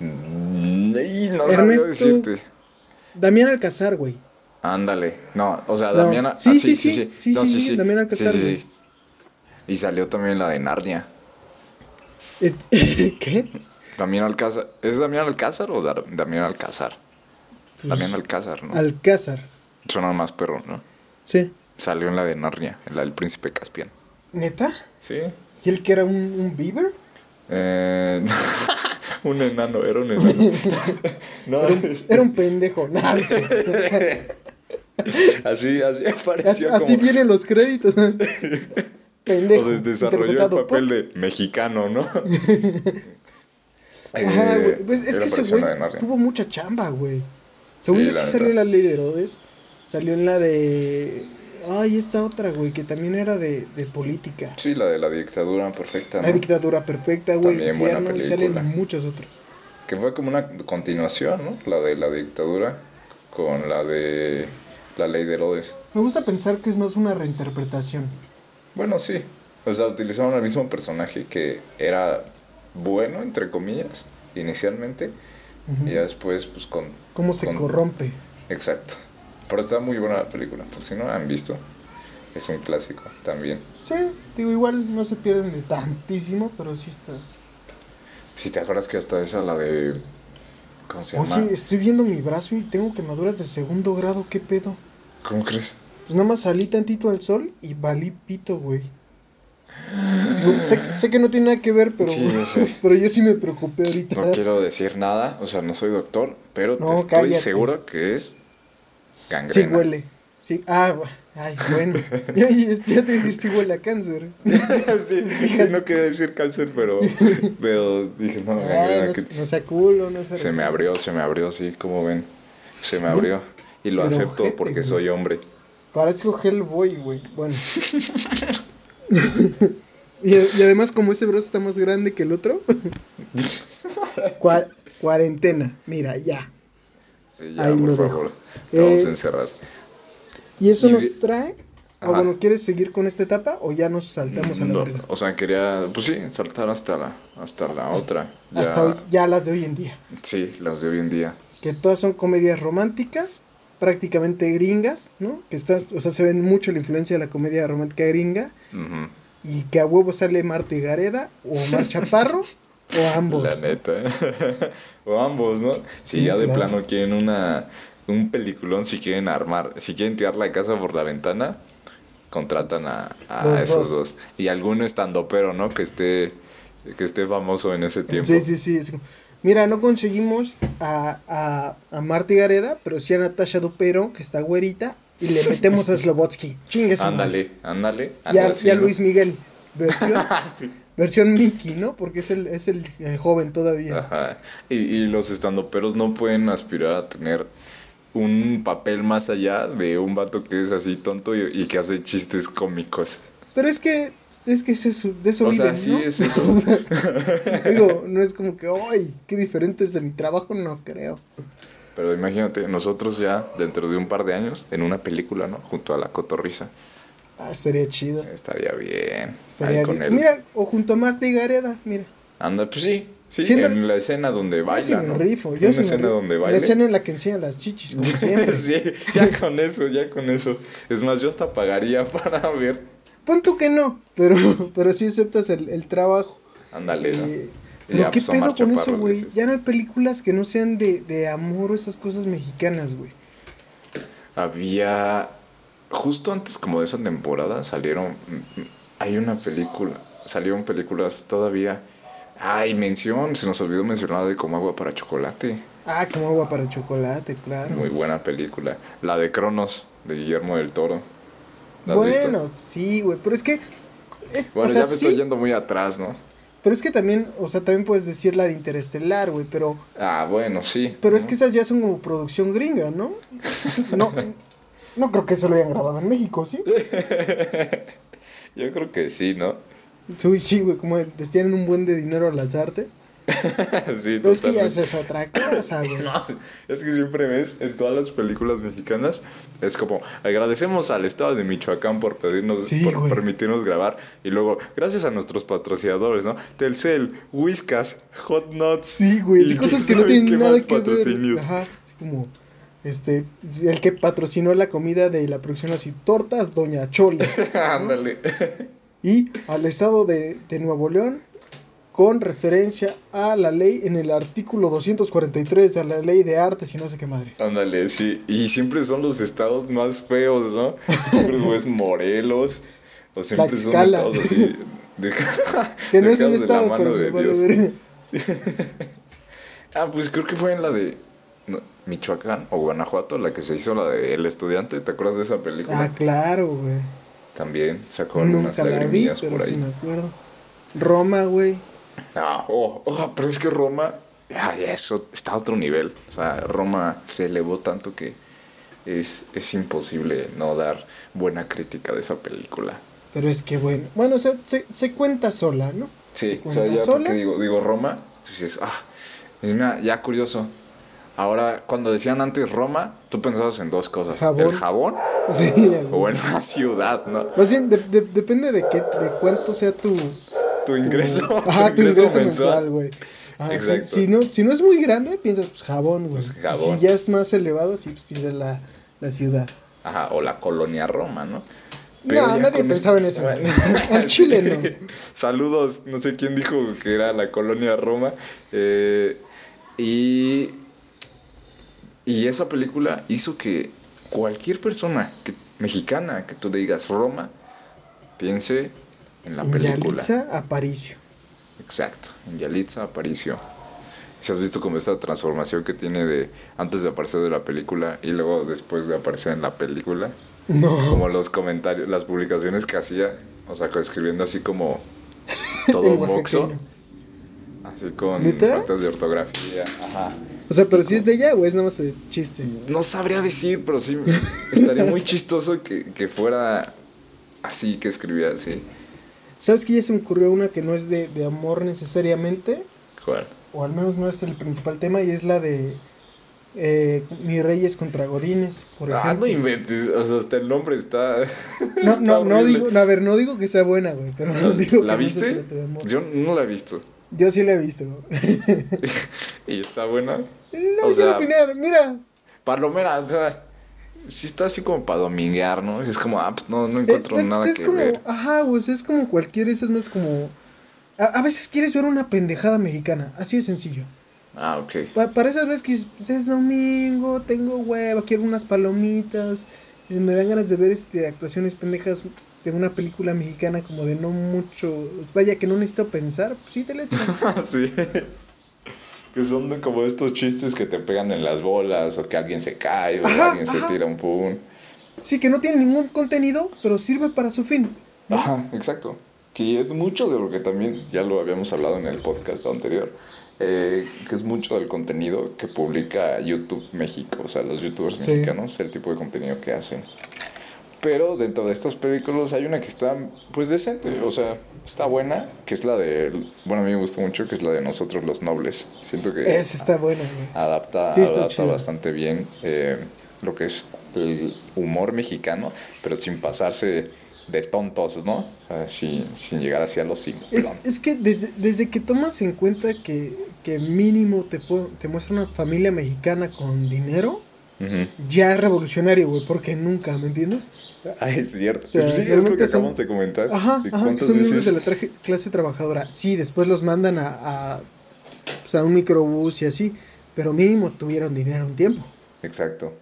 Speaker 2: Mm, Y no sabía
Speaker 1: Ernesto-
Speaker 2: decirte.
Speaker 1: Damián Alcázar, güey.
Speaker 2: Ándale. No, o sea. Damián. ah,
Speaker 1: Sí, sí, sí. Sí,
Speaker 2: No,
Speaker 1: sí, sí, Damián Alcázar,
Speaker 2: Sí, sí. Y salió también la de Narnia.
Speaker 1: Et- ¿Qué?
Speaker 2: Damián Alcázar. ¿Es Damián Alcázar o Damián Alcázar?
Speaker 1: Pues,
Speaker 2: Damián Alcázar, ¿no?
Speaker 1: Alcázar.
Speaker 2: Suena más perro, ¿no?
Speaker 1: Sí.
Speaker 2: Salió en la de Narnia, en la del príncipe Caspian.
Speaker 1: ¿Neta?
Speaker 2: Sí.
Speaker 1: ¿Y el que era un, un beaver?
Speaker 2: Eh, un enano, era un enano. no,
Speaker 1: Era un,
Speaker 2: este,
Speaker 1: era un pendejo. Nah,
Speaker 2: así, así
Speaker 1: así,
Speaker 2: parecía
Speaker 1: así
Speaker 2: como.
Speaker 1: vienen los créditos. pendejo.
Speaker 2: Des- desarrolló el
Speaker 1: interpretado por-
Speaker 2: papel de mexicano, ¿no?
Speaker 1: Ajá,
Speaker 2: Eh,
Speaker 1: güey. Pues es que ese güey tuvo mucha chamba, güey. Según
Speaker 2: Sí,
Speaker 1: yo sí salió en la ley de Herodes. Salió en la de. Ay, esta otra, güey, que también era de, de política.
Speaker 2: Sí, la de la dictadura perfecta,
Speaker 1: La
Speaker 2: ¿no?
Speaker 1: dictadura perfecta, güey.
Speaker 2: También buena
Speaker 1: y
Speaker 2: película.
Speaker 1: salen muchas otras.
Speaker 2: Que fue como una continuación, ¿no? La de la dictadura con la de la ley de Herodes.
Speaker 1: Me gusta pensar que es más una reinterpretación.
Speaker 2: Bueno, sí. O sea, utilizaron al mismo personaje que era bueno, entre comillas, inicialmente. Y ya después, pues con...
Speaker 1: Cómo se
Speaker 2: con-
Speaker 1: corrompe.
Speaker 2: Exacto. Pero está muy buena la película. Por si no la han visto, es un clásico también.
Speaker 1: Sí, digo, igual no se pierden de tantísimo, pero sí está.
Speaker 2: Si te acuerdas que hasta esa, la de... ¿Cómo se llama?
Speaker 1: Oye, estoy viendo mi brazo y tengo quemaduras de segundo grado, ¿qué pedo?
Speaker 2: ¿Cómo crees?
Speaker 1: Pues nada más salí tantito al sol y valí pito, güey. Sé, sé que no tiene nada que ver, pero,
Speaker 2: Sí, yo sé.
Speaker 1: pero yo sí me preocupé ahorita.
Speaker 2: No quiero decir nada, o sea, no soy doctor, pero
Speaker 1: No,
Speaker 2: te estoy
Speaker 1: cállate.
Speaker 2: seguro que es
Speaker 1: Sí
Speaker 2: gangrena.
Speaker 1: huele. Sí, ah, ay, bueno. ya, te dije, sí huele a cáncer.
Speaker 2: sí, sí, no quería decir cáncer, pero, pero dije, no,
Speaker 1: Ay,
Speaker 2: gangrena,
Speaker 1: no,
Speaker 2: que
Speaker 1: no sea culo, no sea
Speaker 2: se me abrió, se me abrió, sí, como ven, se me abrió. Y lo
Speaker 1: Pero
Speaker 2: acepto
Speaker 1: ojete,
Speaker 2: porque
Speaker 1: güey.
Speaker 2: soy hombre.
Speaker 1: Parezco Hellboy, güey. Bueno. y, y además, como ese brazo está más grande que el otro. cua- cuarentena. Mira, ya.
Speaker 2: Sí, ya,
Speaker 1: Ahí
Speaker 2: por
Speaker 1: lo
Speaker 2: favor, te vamos
Speaker 1: Eh,
Speaker 2: a encerrar.
Speaker 1: Y eso
Speaker 2: Y
Speaker 1: nos
Speaker 2: de-
Speaker 1: trae. O
Speaker 2: Ajá.
Speaker 1: bueno, ¿quieres seguir con esta etapa o ya nos saltamos a la
Speaker 2: No, o sea, quería, pues sí, saltar hasta la, hasta la otra. Ya,
Speaker 1: Hasta hoy, ya las de hoy en día.
Speaker 2: Sí, las de hoy en día.
Speaker 1: Que todas son comedias románticas, prácticamente gringas, ¿no? Que están, o sea, se ven mucho la influencia de la comedia romántica gringa. Y que a huevo sale Marta y Gareda, o Omar Chaparro, o ambos.
Speaker 2: La neta. o ambos, ¿no? Si ya de
Speaker 1: claro.
Speaker 2: plano quieren una un peliculón, si quieren armar, si quieren tirar la casa por la ventana, contratan a, a esos
Speaker 1: dos.
Speaker 2: dos. Y alguno estando pero, ¿no? Que esté que esté famoso en ese tiempo.
Speaker 1: Sí, sí, sí. Mira, no conseguimos a, a, a Marta y Gareda, pero sí a Natasha Dupero, que está güerita, y le metemos a Slobotsky. Chingue.
Speaker 2: Ándale, ándale.
Speaker 1: Y. Luis Miguel. Versión,
Speaker 2: Sí.
Speaker 1: Versión Mickey, ¿no? Porque es el, es el, el joven todavía.
Speaker 2: Ajá. Y, y los estandoperos no pueden aspirar a tener un papel más allá de un vato que es así tonto y, y que hace chistes cómicos.
Speaker 1: Pero es que, es que es eso, de eso
Speaker 2: O sea, sí
Speaker 1: ¿no?
Speaker 2: es eso.
Speaker 1: Digo, no es como que, ay, qué diferente es de mi trabajo, no creo.
Speaker 2: Pero imagínate, nosotros ya dentro de un par de años, en una película, ¿no? Junto a la cotorriza.
Speaker 1: Ah, estaría chido.
Speaker 2: Estaría bien.
Speaker 1: Estaría
Speaker 2: Ahí con
Speaker 1: bien.
Speaker 2: él.
Speaker 1: Mira, o junto a Marta y Gareda, mira.
Speaker 2: Anda, pues sí. Sí, en la escena donde
Speaker 1: Yo
Speaker 2: baila,
Speaker 1: sí me
Speaker 2: ¿no?
Speaker 1: rifo, yo sí me
Speaker 2: escena
Speaker 1: rifo.
Speaker 2: donde
Speaker 1: La
Speaker 2: baila.
Speaker 1: escena en la que enseña las chichis, como siempre.
Speaker 2: sí, ya con eso, ya con eso. Es más, yo hasta pagaría para ver.
Speaker 1: Pon tú que no, pero, pero sí aceptas el, el trabajo.
Speaker 2: Ándale, ¿no?
Speaker 1: Eh, pero
Speaker 2: ya,
Speaker 1: qué
Speaker 2: pues,
Speaker 1: pedo con eso, güey. Ya no hay películas que no sean de, de amor o esas cosas mexicanas, güey.
Speaker 2: Había. Justo antes, como de esa temporada, salieron. mm, Hay una película. Salieron películas todavía. Ay, mención, se nos olvidó mencionar de Como Agua para Chocolate.
Speaker 1: Ah, como agua para chocolate, claro.
Speaker 2: Muy buena película. La de Cronos, de Guillermo del Toro.
Speaker 1: Bueno, sí, güey, pero es que... es-
Speaker 2: Bueno,
Speaker 1: o sea,
Speaker 2: ya me
Speaker 1: sí,
Speaker 2: estoy yendo muy atrás, ¿no?
Speaker 1: Pero es que también, o sea, también puedes decir la de Interestelar, güey, pero...
Speaker 2: Ah, bueno, sí.
Speaker 1: Pero es que esas ya son como producción gringa, ¿no? No, no creo que eso lo hayan grabado en México, ¿sí?
Speaker 2: Yo creo que sí, ¿no?
Speaker 1: Sí, sí, güey, como destinan un buen de dinero a las artes.
Speaker 2: sí,
Speaker 1: Pero es que ya es otra cosa, güey.
Speaker 2: No, es que siempre ves en todas las películas mexicanas, es como, agradecemos al estado de Michoacán por pedirnos,
Speaker 1: Sí,
Speaker 2: por
Speaker 1: güey.
Speaker 2: permitirnos grabar, y luego, gracias a nuestros patrocinadores, ¿no? Telcel, Whiskas, Hot Nuts.
Speaker 1: Sí, güey,
Speaker 2: y
Speaker 1: cosas que no tienen nada que ver. Ajá, así como, este, el que patrocinó la comida de la producción así, tortas Doña Chole.
Speaker 2: Ándale.
Speaker 1: y al estado de, de Nuevo León con referencia a la ley en el artículo 243 de la ley de artes y no sé qué madre.
Speaker 2: Ándale, sí. Y siempre son los estados más feos, ¿no? Siempre es Morelos. O siempre son estados así. De,
Speaker 1: Que no es un
Speaker 2: dejados de la
Speaker 1: estado, pero
Speaker 2: de Dios. Ah, pues creo que fue en la de Michoacán o Guanajuato, la que se hizo la de El Estudiante. ¿Te acuerdas de esa película?
Speaker 1: Ah, claro, güey.
Speaker 2: También sacó algunas lagrimillas por
Speaker 1: sí
Speaker 2: ahí.
Speaker 1: me acuerdo. Roma, güey.
Speaker 2: Ah, oh, oh, pero es que Roma, ay, eso está a otro nivel. O sea, Roma se elevó tanto que es, es imposible no dar buena crítica de esa película.
Speaker 1: Pero es que bueno, bueno, o sea, se, se cuenta sola, ¿no?
Speaker 2: Sí,
Speaker 1: Se
Speaker 2: o sea,
Speaker 1: cuenta
Speaker 2: ya porque digo, digo Roma, tú dices, ah, es ya curioso. Ahora, cuando decían antes Roma, tú pensabas en dos cosas.
Speaker 1: Jabón.
Speaker 2: El jabón
Speaker 1: Sí,
Speaker 2: o en una ciudad, ¿no?
Speaker 1: Más bien, de- de- depende de qué, de cuánto sea tu,
Speaker 2: Tu ingreso,
Speaker 1: Ajá, tu ingreso mensual,
Speaker 2: mensual.
Speaker 1: güey. Si-. Si, no, si no es muy grande, piensas, pues jabón, güey.
Speaker 2: Pues, jabón.
Speaker 1: Si ya es más elevado, sí, pues piensas la, la ciudad.
Speaker 2: Ajá, o la colonia Roma, ¿no?
Speaker 1: no, nadie pensaba en eso. Al Chile no.
Speaker 2: Saludos, no sé quién dijo que era la colonia Roma. eh, y, y esa película hizo que cualquier persona que, mexicana que tú le digas Roma piense en la película.
Speaker 1: Yalitza Aparicio.
Speaker 2: Exacto, en Yalitza Aparicio. Si has visto como esa transformación que tiene de antes de aparecer de la película y luego después de aparecer en la película.
Speaker 1: No.
Speaker 2: Como los comentarios, las publicaciones que hacía, o sea, escribiendo así como
Speaker 1: En
Speaker 2: todo moxo, así con faltas de ortografía. Ajá.
Speaker 1: O sea, pero si es de ella o es nada más de chiste.
Speaker 2: No sabría decir, pero sí estaría muy chistoso que, que fuera así, que escribía así.
Speaker 1: ¿Sabes que ya se me ocurrió una que no es de, de amor necesariamente?
Speaker 2: Joder.
Speaker 1: O al menos no es el principal tema y es la de eh, Mi Reyes contra Godines, por
Speaker 2: Ah,
Speaker 1: ejemplo.
Speaker 2: no inventes, o sea, hasta el nombre está.
Speaker 1: No,
Speaker 2: está
Speaker 1: no, no digo, no, a ver, no digo que sea buena, güey, pero no digo
Speaker 2: ¿La
Speaker 1: que no se
Speaker 2: viste?
Speaker 1: de amor.
Speaker 2: Yo no la he visto.
Speaker 1: Yo sí la he visto.
Speaker 2: ¿Y está buena?
Speaker 1: No
Speaker 2: O sea-
Speaker 1: opinar, mira.
Speaker 2: Palomera, o sea, sí está así como para dominguear, ¿no? Es como, ah, pues no, no
Speaker 1: eh,
Speaker 2: encuentro
Speaker 1: pues,
Speaker 2: nada
Speaker 1: es
Speaker 2: que
Speaker 1: como,
Speaker 2: ver.
Speaker 1: ajá, güey, es como cualquier esas más como... A, a veces quieres ver una pendejada mexicana, así de sencillo.
Speaker 2: Ah, ok.
Speaker 1: Pa- para esas veces que pues, es domingo, tengo hueva, quiero unas palomitas, y me dan ganas de ver este actuaciones pendejas de una película mexicana como de no mucho, vaya que no necesito pensar, pues sí te le
Speaker 2: sí. Que son de como estos chistes que te pegan en las bolas o que alguien se cae o
Speaker 1: Ajá,
Speaker 2: alguien se tira un pum.
Speaker 1: Sí, que no tiene ningún contenido, pero sirve para su fin.
Speaker 2: Ajá, exacto. Que es mucho de lo que también ya lo habíamos hablado en el podcast anterior. eh, que es mucho del contenido que publica YouTube México, o sea, los youtubers
Speaker 1: Sí.
Speaker 2: mexicanos, el tipo de contenido que hacen. Pero dentro de estas películas hay una que está, pues, decente, o sea, está buena, que es la de, bueno, a mí me gusta mucho, que es la de Nosotros los Nobles. Siento que
Speaker 1: Esa está buena, güey.
Speaker 2: adapta,
Speaker 1: Sí,
Speaker 2: adapta
Speaker 1: chido.
Speaker 2: bastante bien eh, lo que es el humor mexicano, pero sin pasarse de tontos, ¿no? O sea, sin, sin llegar hacia los
Speaker 1: Es,
Speaker 2: simplón.
Speaker 1: es que desde, desde que tomas en cuenta que, que mínimo te, te muestra una familia mexicana con dinero, Ya es revolucionario, güey, porque nunca, ¿me entiendes?
Speaker 2: Ah, es cierto.
Speaker 1: O sea,
Speaker 2: sí, es lo que
Speaker 1: son-
Speaker 2: acabamos de comentar.
Speaker 1: Ajá,
Speaker 2: de
Speaker 1: ajá, son miembros
Speaker 2: veces-
Speaker 1: de la traje- clase trabajadora. Sí, después los mandan a, a, pues, a un microbús y así, pero mínimo tuvieron dinero un tiempo.
Speaker 2: Exacto.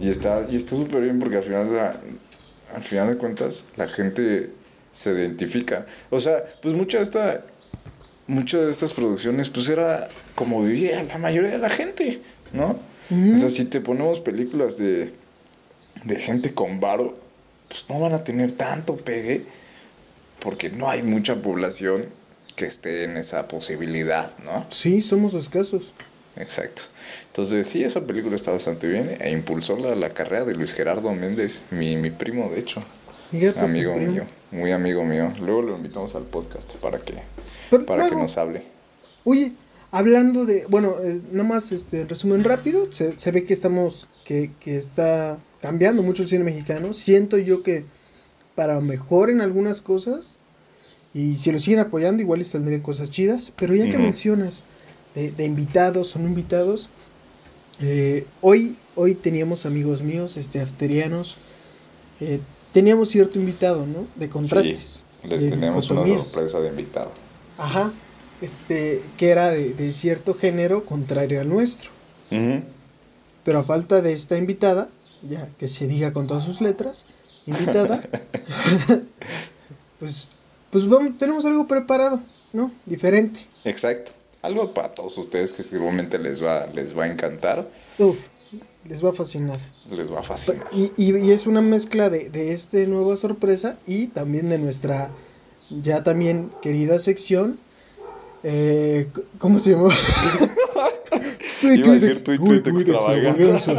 Speaker 2: Y está y está súper bien porque al final, la- al final de cuentas la gente se identifica. O sea, pues mucha de esta muchas de estas producciones pues era como vivía la mayoría de la gente, ¿no? O sea, si te ponemos películas de de gente con varo, pues no van a tener tanto pegue porque no hay mucha población que esté en esa posibilidad, ¿no?
Speaker 1: Sí, somos escasos.
Speaker 2: Exacto. Entonces, sí, esa película está bastante bien e impulsó la, la carrera de Luis Gerardo Méndez, mi, mi primo, de hecho.
Speaker 1: Fíjate,
Speaker 2: amigo mío, muy amigo mío. Luego lo invitamos al podcast para que,
Speaker 1: Pero
Speaker 2: para que nos hable.
Speaker 1: Oye, hablando de, bueno, eh, nada más este en resumen rápido, se, se ve que estamos, que, que está cambiando mucho el cine mexicano. Siento yo que para mejor en algunas cosas, y si lo siguen apoyando, igual les saldrían cosas chidas. Pero ya que mencionas de, de invitados no invitados, eh, hoy, hoy teníamos amigos míos, este, afterianos, eh, teníamos cierto invitado, ¿no? De contrastes.
Speaker 2: Sí, les
Speaker 1: de
Speaker 2: tenemos una sorpresa de invitado.
Speaker 1: Ajá, este, que era de, de cierto género contrario al nuestro. Pero a falta de esta invitada, ya que se diga con todas sus letras, invitada, pues, pues vamos, tenemos algo preparado, ¿no? Diferente.
Speaker 2: Exacto. Algo para todos ustedes que seguramente les va, les va a encantar,
Speaker 1: Uf, les va a fascinar.
Speaker 2: les va a fascinar.
Speaker 1: Y, y, y es una mezcla de, de este nueva sorpresa y también de nuestra ya también querida sección. Eh, ¿Cómo se llama?
Speaker 2: Iba a decir tweet, tweet extravaganza.
Speaker 1: Sí,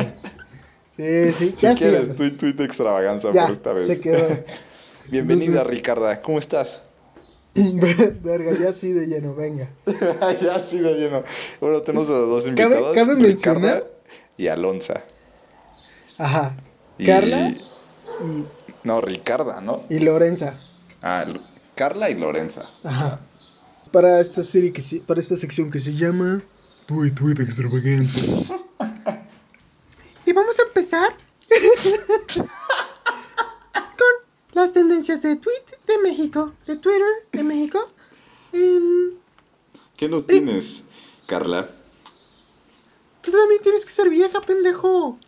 Speaker 4: Sí, sí,
Speaker 2: Si
Speaker 4: ya
Speaker 2: quieres,
Speaker 4: sí.
Speaker 2: tweet, tweet extravaganza
Speaker 4: Ya,
Speaker 2: por esta vez.
Speaker 4: se quedó.
Speaker 2: Bienvenida, Ricarda. ¿Cómo estás?
Speaker 4: Verga, ya sí de lleno, venga.
Speaker 2: ya ha sido lleno. Bueno, tenemos a dos invitados.
Speaker 4: cabe
Speaker 2: Ricarda
Speaker 4: mencionar-
Speaker 2: y Alonza.
Speaker 4: Ajá.
Speaker 2: Y-
Speaker 4: Carla
Speaker 2: No, Ricarda, ¿no?
Speaker 4: y, y Lorenza.
Speaker 2: Ah, Carla y Lorenza.
Speaker 4: Ajá. Para esta serie que se, para esta sección que se llama Tweet Tweet Extravaganza.
Speaker 1: Y vamos a empezar con las tendencias de tweet de México, de Twitter de México. Em,
Speaker 2: ¿Qué nos tienes, Carla?
Speaker 1: tú también tienes que ser vieja, pendejo.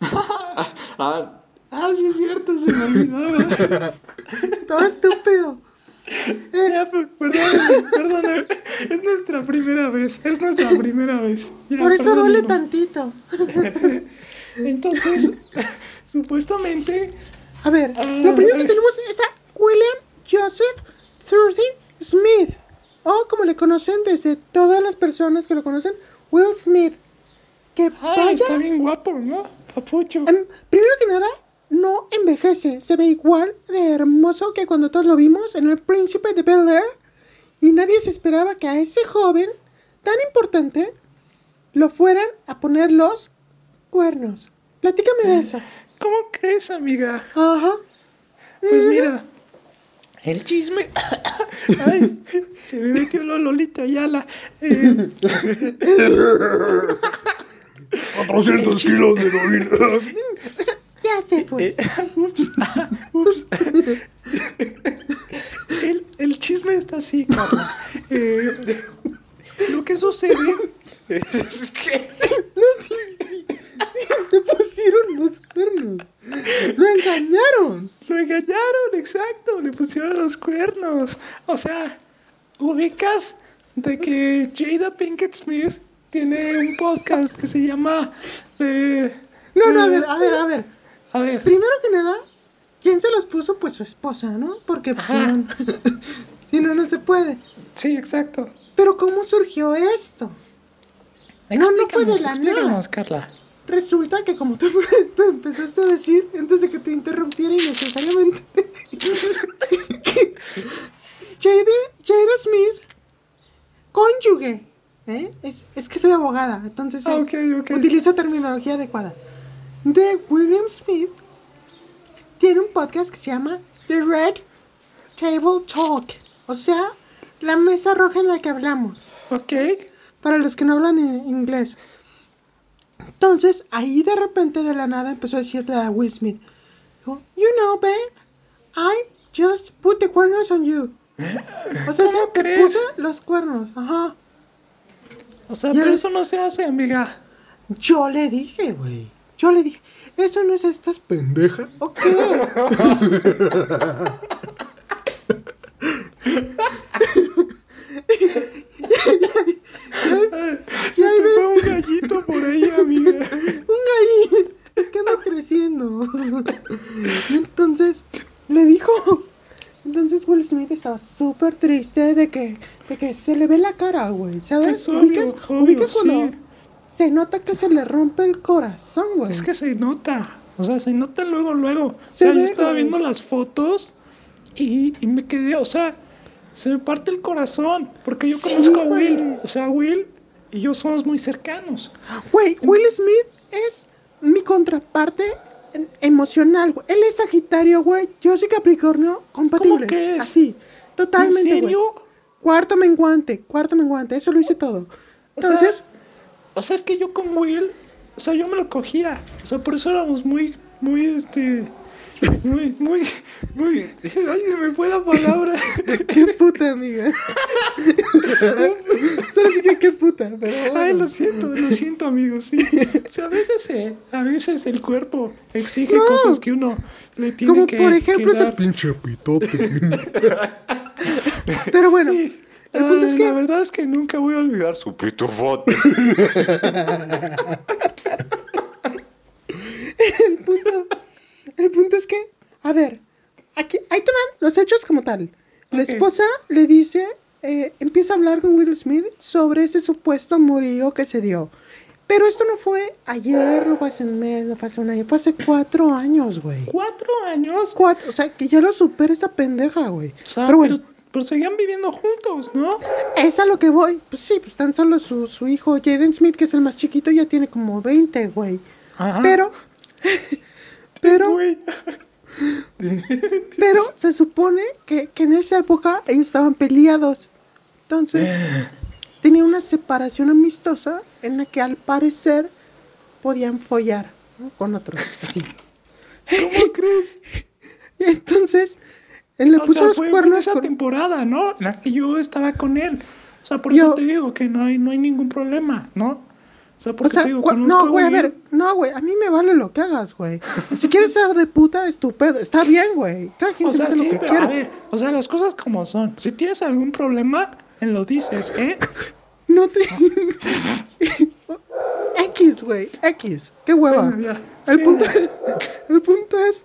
Speaker 2: Ah, ah, sí es cierto, se me olvidaba.
Speaker 1: Todo estúpido.
Speaker 5: Ya, per- perdóname, perdóname. Es nuestra primera vez. Es nuestra primera vez. Ya,
Speaker 1: Por eso duele tantito.
Speaker 5: Entonces, supuestamente.
Speaker 1: A ver,
Speaker 5: Ah,
Speaker 1: lo primero que
Speaker 5: ay.
Speaker 1: tenemos es a William Joseph Thurtin Smith. O como le conocen desde todas las personas que lo conocen, Will Smith. Que
Speaker 5: Ah,
Speaker 1: vaya.
Speaker 5: está bien guapo, ¿no? Papucho.
Speaker 1: Em, primero que nada, no envejece. Se ve igual de hermoso que cuando todos lo vimos en El Príncipe de Bel Air. Y nadie se esperaba que a ese joven tan importante lo fueran a poner los cuernos. Platícame de eso.
Speaker 5: ¿Cómo crees, amiga?
Speaker 1: Ajá.
Speaker 5: Pues mira, el chisme. Ay, se me metió la Lolita Ayala. Eh,
Speaker 4: 400 kilos de heroína.
Speaker 1: Ya se fue.
Speaker 5: eh, ups, ups. El, el chisme está así, Carla. Eh, lo que sucede es que.
Speaker 1: Le pusieron los cuernos. Lo engañaron.
Speaker 5: Lo engañaron, exacto, le pusieron los cuernos. O sea, ubicas de que Jada Pinkett Smith tiene un podcast que se llama... eh,
Speaker 1: No, no, a
Speaker 5: eh,
Speaker 1: ver, a ver, a ver.
Speaker 5: A ver,
Speaker 1: Primero que nada, ¿quién se los puso? Pues su esposa, ¿no? Porque pues, si no, no se puede.
Speaker 5: sí, exacto.
Speaker 1: Pero ¿cómo surgió esto? No, no fue de la nada.
Speaker 5: Carla.
Speaker 1: Resulta que como tú me empezaste a decir antes de que te interrumpiera innecesariamente, Jada Smith, cónyuge, ¿eh? es, es que soy abogada, entonces
Speaker 5: Ah,
Speaker 1: es-
Speaker 5: ok, ok.
Speaker 1: utilizo terminología adecuada, de William Smith, tiene un podcast que se llama The Red Table Talk, o sea, la mesa roja en la que hablamos
Speaker 5: Ok.
Speaker 1: para los que no hablan en inglés. Entonces, ahí de repente de la nada empezó a decirle a Will Smith, dijo, You know, babe, I just put the cuernos on you. O sea,
Speaker 5: ¿Cómo
Speaker 1: se
Speaker 5: crees?
Speaker 1: puse los cuernos. Ajá.
Speaker 5: O sea, pero eso no se hace, amiga.
Speaker 1: Yo le dije, güey. Yo le dije, eso no es estas pendeja. Ok.
Speaker 5: Se
Speaker 1: Ya
Speaker 5: te
Speaker 1: ves.
Speaker 5: fue un gallito por ahí, amiga.
Speaker 1: Un gallín. Es que ando creciendo. Y entonces le dijo. Entonces Will Smith estaba súper triste de que, de que se le ve la cara, güey. ¿Sabes?
Speaker 5: Es obvio,
Speaker 1: ¿Ubicas,
Speaker 5: obvio,
Speaker 1: ubicas cuando
Speaker 5: sí.
Speaker 1: Se nota que se le rompe el corazón, güey?
Speaker 5: Es que se nota. O sea, se nota luego, luego. O
Speaker 1: Se
Speaker 5: sea, yo estaba
Speaker 1: güey.
Speaker 5: viendo las fotos y, y me quedé, o sea, se me parte el corazón. Porque yo
Speaker 1: Sí,
Speaker 5: conozco a
Speaker 1: güey.
Speaker 5: Will. O sea, Will y yo somos muy cercanos.
Speaker 1: Güey, Will Smith es mi contraparte emocional, güey. Él es Sagitario, güey. Yo soy Capricornio compatibles.
Speaker 5: que es?
Speaker 1: Así. Totalmente,
Speaker 5: ¿En
Speaker 1: güey.
Speaker 5: serio?
Speaker 1: Cuarto menguante, cuarto menguante. Eso lo hice todo.
Speaker 5: O sea,
Speaker 1: Entonces,
Speaker 5: O sea, es que yo con Will, o sea, yo me lo cogía. O sea, por eso éramos muy, muy, este. Muy, muy, muy. Ay, se me fue la palabra.
Speaker 1: qué puta, amiga. Solo sí que qué puta, pero.
Speaker 5: Ay, lo siento, lo siento, amigos. Sí. O sea, a veces, eh, a veces el cuerpo exige
Speaker 1: No.
Speaker 5: cosas que uno le tiene
Speaker 1: Como
Speaker 5: que,
Speaker 1: por ejemplo
Speaker 5: que
Speaker 1: ese.
Speaker 4: Pinche pitote.
Speaker 1: Pero bueno,
Speaker 5: Sí.
Speaker 1: El punto es que.
Speaker 5: La verdad es que nunca voy a olvidar su pitufote.
Speaker 1: el punto, el punto es que, a ver, aquí, ahí te van los hechos como tal. La esposa le dice, eh, empieza a hablar con Will Smith sobre ese supuesto amorío que se dio. Pero esto no fue ayer, no fue hace un mes, no fue hace un año, fue hace cuatro años, güey.
Speaker 5: ¿Cuatro años?
Speaker 1: Cuatro, o sea, que ya lo supera esta pendeja, güey.
Speaker 5: O sea,
Speaker 1: pero bueno,
Speaker 5: pero, pero seguían viviendo juntos, ¿no?
Speaker 1: es a lo que voy. Pues sí, pues tan solo su, su hijo Jaden Smith, que es el más chiquito, ya tiene como 20, güey.
Speaker 5: Ajá.
Speaker 1: Pero, pero,
Speaker 5: Güey.
Speaker 1: pero se supone que, que en esa época ellos estaban peleados. Entonces, tenía una separación amistosa en la que al parecer podían follar ¿no? con otros. Así.
Speaker 5: ¿Cómo crees?
Speaker 1: Y entonces, él le
Speaker 5: O
Speaker 1: puso
Speaker 5: sea,
Speaker 1: los
Speaker 5: fue, fue en
Speaker 1: cuernos
Speaker 5: esa
Speaker 1: con-
Speaker 5: temporada, ¿no? La que yo estaba con él. O sea, por
Speaker 1: Yo-
Speaker 5: eso te digo que no hay, no hay ningún problema, ¿no? O sea, porque
Speaker 1: O sea,
Speaker 5: te digo,
Speaker 1: no, güey, a ver, no, güey, a mí me vale lo que hagas, güey. Si quieres ser de puta, estúpido, está bien, güey. Cada quien
Speaker 5: O
Speaker 1: se
Speaker 5: sea, sí,
Speaker 1: lo que
Speaker 5: pero
Speaker 1: quiera.
Speaker 5: a ver, o sea, las cosas como son. Si tienes algún problema, lo dices, ¿eh?
Speaker 1: No te. X, güey, X. Qué hueva.
Speaker 5: Bueno, ya.
Speaker 1: El,
Speaker 5: Sí,
Speaker 1: punto,
Speaker 5: ya.
Speaker 1: el punto es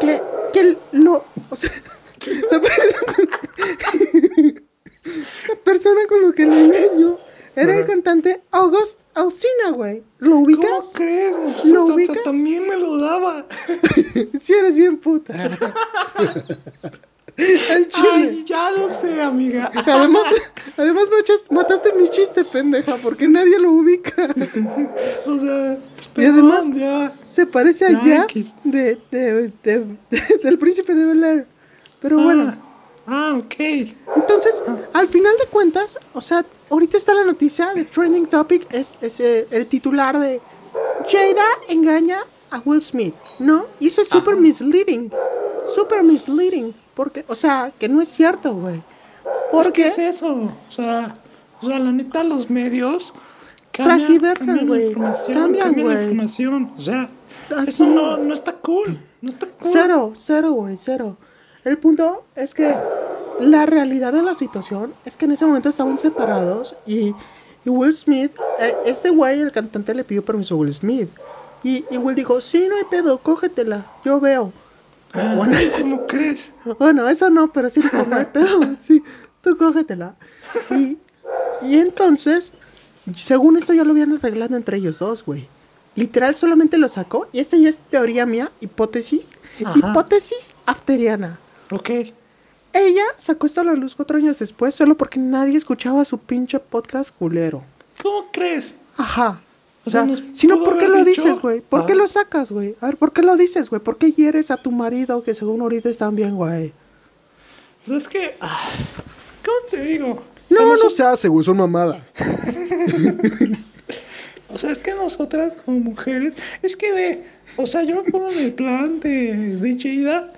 Speaker 1: que, que lo. O sea, la persona, la persona con lo que le engañó era el cantante August Alsina, güey. ¿Lo
Speaker 5: ¿Cómo
Speaker 1: ubicas?
Speaker 5: crees? O
Speaker 1: ¿Lo
Speaker 5: sea, hasta
Speaker 1: ubicas?
Speaker 5: también me lo daba.
Speaker 1: Si eres bien puta. El chile.
Speaker 5: Ay, ya lo sé, amiga.
Speaker 1: Además, además machas- mataste mi chiste, pendeja, porque nadie lo ubica.
Speaker 5: O sea,
Speaker 1: Y además-
Speaker 5: ya.
Speaker 1: Se parece a
Speaker 5: Ya,
Speaker 1: Jazz de, de, de- de- del príncipe de Bel Air. Pero bueno,
Speaker 5: Ah, ok.
Speaker 1: entonces, al final de cuentas, o sea, ahorita está la noticia de Trending Topic, es, es eh, el titular de Jada engaña a Will Smith, ¿no? Y eso es súper misleading, súper misleading, porque, o sea, que no es cierto, güey.
Speaker 5: ¿Por
Speaker 1: Porque
Speaker 5: qué es eso? O sea, o sea, la neta, los medios cambian, cambian la información,
Speaker 1: Cambian,
Speaker 5: cambian, la información. O sea,
Speaker 1: Así.
Speaker 5: eso no, no está cool. No está cool.
Speaker 1: Cero, cero, güey, cero. El punto es que la realidad de la situación es que en ese momento estaban separados y, y Will Smith, eh, este güey, el cantante, le pidió permiso a Will Smith. Y, y Will dijo, sí, no hay pedo, cógetela, yo veo. Bueno,
Speaker 5: ¿Cómo crees?
Speaker 1: bueno, eso no, pero sí dijo, no hay pedo, sí, tú cógetela. Y, y entonces, según esto ya lo habían arreglado entre ellos dos, güey. Literal solamente lo sacó, y esta ya es teoría mía, hipótesis,
Speaker 5: Ajá.
Speaker 1: hipótesis afteriana.
Speaker 5: Ok.
Speaker 1: Ella sacó esto a la luz cuatro años después solo porque nadie escuchaba su pinche podcast culero.
Speaker 5: ¿Cómo crees?
Speaker 1: Ajá. O
Speaker 5: O sea,
Speaker 1: sea,
Speaker 5: nos
Speaker 1: si no,
Speaker 5: pudo
Speaker 1: ¿por qué lo
Speaker 5: dicho-
Speaker 1: dices, güey? ¿Por qué
Speaker 5: Ah.
Speaker 1: lo sacas, güey? A ver, ¿por qué lo dices, güey? ¿Por qué hieres a tu marido que según ahorita están bien, güey?
Speaker 5: Pues es que. ah, ¿Cómo te digo? O sea,
Speaker 6: No, no se hace, güey, son mamadas.
Speaker 5: O sea, es que nosotras como mujeres, es que ve, o sea, yo me pongo en el plan de, de Jada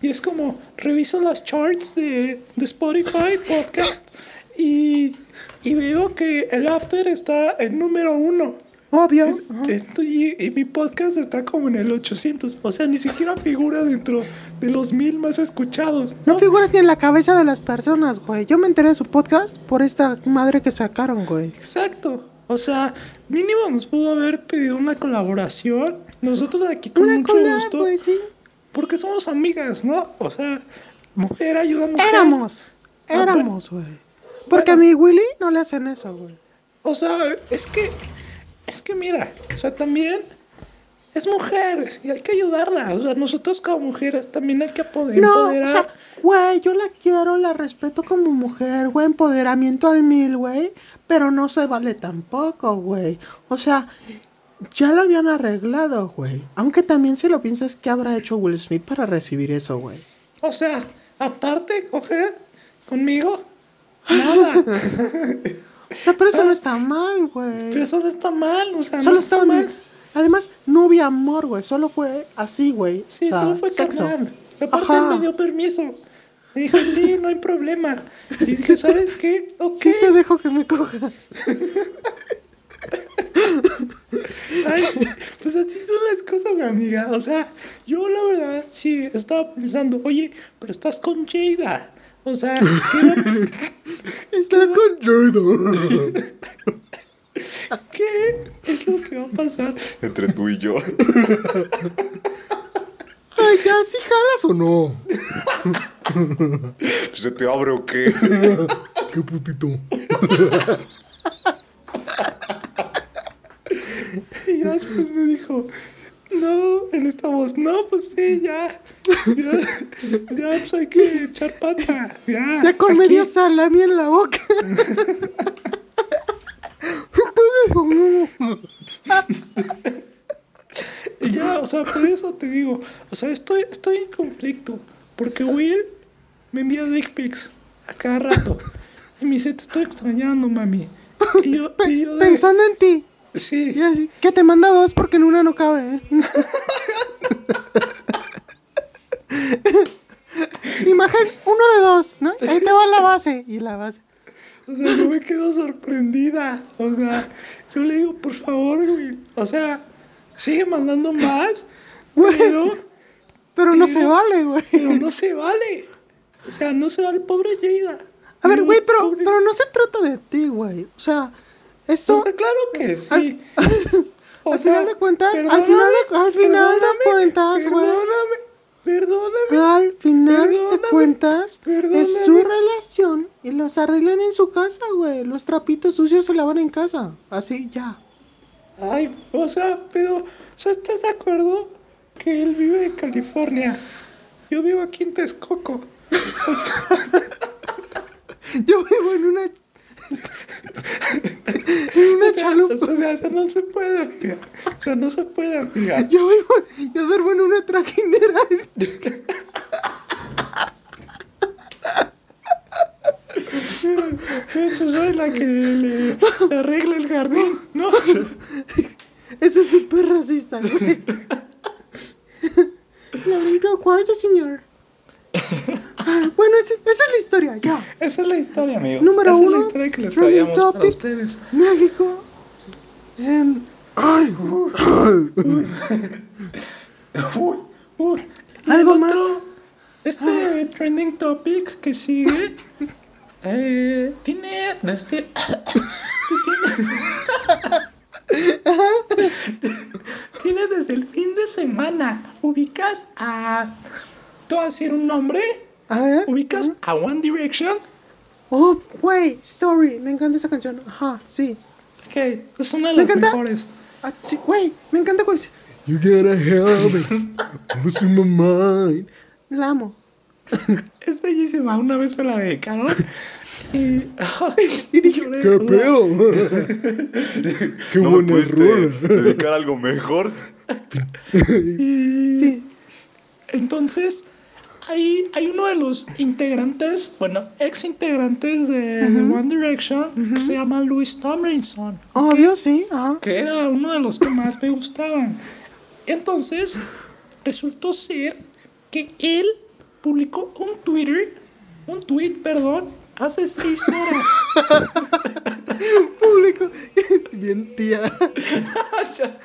Speaker 5: y es como, reviso las charts de, de Spotify, podcast, y, y veo que el After está en número uno.
Speaker 1: Obvio.
Speaker 5: En- y, y mi podcast está como en el 800, o sea, ni siquiera figura dentro de los mil más escuchados.
Speaker 1: No
Speaker 5: ¿no?
Speaker 1: figuras ni en la cabeza de las personas, güey. Yo me enteré de su podcast por esta madre que sacaron, güey.
Speaker 5: Exacto. O sea, mínimo nos pudo haber pedido una colaboración. Nosotros aquí con
Speaker 1: Una
Speaker 5: mucho
Speaker 1: collab,
Speaker 5: gusto.
Speaker 1: güey, sí.
Speaker 5: Porque somos amigas, ¿no? O sea, mujer ayuda a mujer.
Speaker 1: Éramos.
Speaker 5: Ah,
Speaker 1: Éramos, güey. Porque a mi Willy no le hacen eso, güey.
Speaker 5: O sea, es que, es que mira, o sea, también es mujer y hay que ayudarla. O sea, nosotros como mujeres también hay que poder
Speaker 1: No, o
Speaker 5: empoderar.
Speaker 1: sea, güey, yo la quiero, la respeto como mujer, güey, empoderamiento al mil, güey, pero no se vale tampoco, güey. O sea, ya lo habían arreglado, güey. Aunque también si lo piensas, ¿qué habrá hecho Will Smith para recibir eso, güey?
Speaker 5: O sea, aparte coger conmigo, nada.
Speaker 1: O sea, pero eso no está mal, güey.
Speaker 5: Pero eso no está mal, o sea,
Speaker 1: Solo
Speaker 5: no está mal.
Speaker 1: Además, no hubo amor, güey, solo fue así, güey.
Speaker 5: Sí,
Speaker 1: O sea,
Speaker 5: solo fue
Speaker 1: sexo.
Speaker 5: carnal. Aparte
Speaker 1: Ajá.
Speaker 5: él me dio permiso. Me dijo, sí, no hay problema. Y dije, ¿sabes qué? Ok.
Speaker 1: Sí te dejo que me cojas.
Speaker 5: Ay, pues así son las cosas, amiga. O sea, yo la verdad sí estaba pensando, oye, pero estás con Jada. O sea, ¿qué, va-
Speaker 1: Estás con...
Speaker 5: qué es lo que va a pasar?
Speaker 2: Entre tú y yo.
Speaker 1: Ay, ya, sí jalas
Speaker 6: ¿O no?
Speaker 2: ¿Se te abre o qué?
Speaker 6: Qué putito.
Speaker 5: Y ya después me dijo, no, en esta voz, no, pues sí, ya. Ya, ya pues hay que echar pata. Ya,
Speaker 1: Ya con
Speaker 5: aquí".
Speaker 1: medio salami en la boca.
Speaker 5: Y ya, o sea, por eso te digo, o sea, estoy, estoy en conflicto. Porque Will me envía dick pics a cada rato. Y me dice, te estoy extrañando, mami. Y yo, y yo de,
Speaker 1: Pensando en ti.
Speaker 5: Sí,
Speaker 1: Y así, que te manda dos porque en una no cabe. ¿eh? Imagen uno de dos, ¿no? Ahí te va la base. Y la base.
Speaker 5: o sea, yo me quedo sorprendida. O sea, yo le digo, por favor, Will. O sea, sigue mandando más,
Speaker 1: Güey.
Speaker 5: pero,
Speaker 1: Pero no se vale, güey.
Speaker 5: pero no se vale. O sea, no se vale, pobre Jada.
Speaker 1: A ver, güey, pero,
Speaker 5: pobre-
Speaker 1: pero no se trata de ti, güey. O sea,
Speaker 5: O
Speaker 1: esto.
Speaker 5: sea, claro que sí. O
Speaker 1: al final de cuentas, al final de- al final de cuentas, güey.
Speaker 5: Perdóname, perdóname.
Speaker 1: Al final de
Speaker 5: Perdóname,
Speaker 1: cuentas, es su relación y los arreglan en su casa, güey. Los trapitos sucios se lavan en casa. Así, ya.
Speaker 5: Ay, o sea, pero, o sea, ¿estás de acuerdo que él vive en California? Yo vivo aquí en Texcoco. O sea,
Speaker 1: Yo vivo en una. Una chalupa.
Speaker 5: o sea, eso no se puede, amiga. O sea, no se puede, amiga.
Speaker 1: Yo vivo, yo duermo en una trajinera.
Speaker 5: Yo soy la que le, le arregla el jardín, ¿no?
Speaker 1: Eso es súper racista, güey. Le limpio el cuarto, señor. Ah, Bueno, esa, esa es la historia, ya.
Speaker 5: Esa es la historia, amigos.
Speaker 1: Número
Speaker 5: Esa
Speaker 1: uno,
Speaker 5: es la historia que les
Speaker 1: trending
Speaker 5: traíamos para
Speaker 1: topic.
Speaker 5: ustedes.
Speaker 1: México. Em, ay,
Speaker 5: Uy, uy.
Speaker 1: ¿Algo
Speaker 5: el
Speaker 1: más?
Speaker 5: otro, Este trending topic que sigue eh, tiene desde tiene, tiene desde el fin de semana. Ubicas a te voy a decir un nombre.
Speaker 1: A ver.
Speaker 5: Ubicas a One Direction.
Speaker 1: Oh, güey, Story. Me encanta esa canción. Ajá, sí.
Speaker 5: Ok, es una de
Speaker 1: Me
Speaker 5: las
Speaker 1: encanta.
Speaker 5: mejores.
Speaker 1: Ah, sí, güey, me encanta cuando dice,
Speaker 2: You gotta help me. What's in my mind?
Speaker 1: la amo.
Speaker 5: Es bellísima. Una vez me la dedicaron. Y,
Speaker 1: Y dije,
Speaker 2: ¿Qué pedo? Qué
Speaker 7: ¿No
Speaker 2: buena rola.
Speaker 7: dedicar algo mejor?
Speaker 5: Y
Speaker 1: Sí.
Speaker 5: entonces, hay, hay uno de los integrantes, bueno, ex integrantes de, de One Direction, que se llama Louis Tomlinson,
Speaker 1: Obvio, sí. Ajá.
Speaker 5: que era uno de los que más me gustaban. Entonces, resultó ser que él publicó un Twitter, un tweet, perdón, hace seis horas.
Speaker 1: Público. Bien, tía.
Speaker 5: Ay,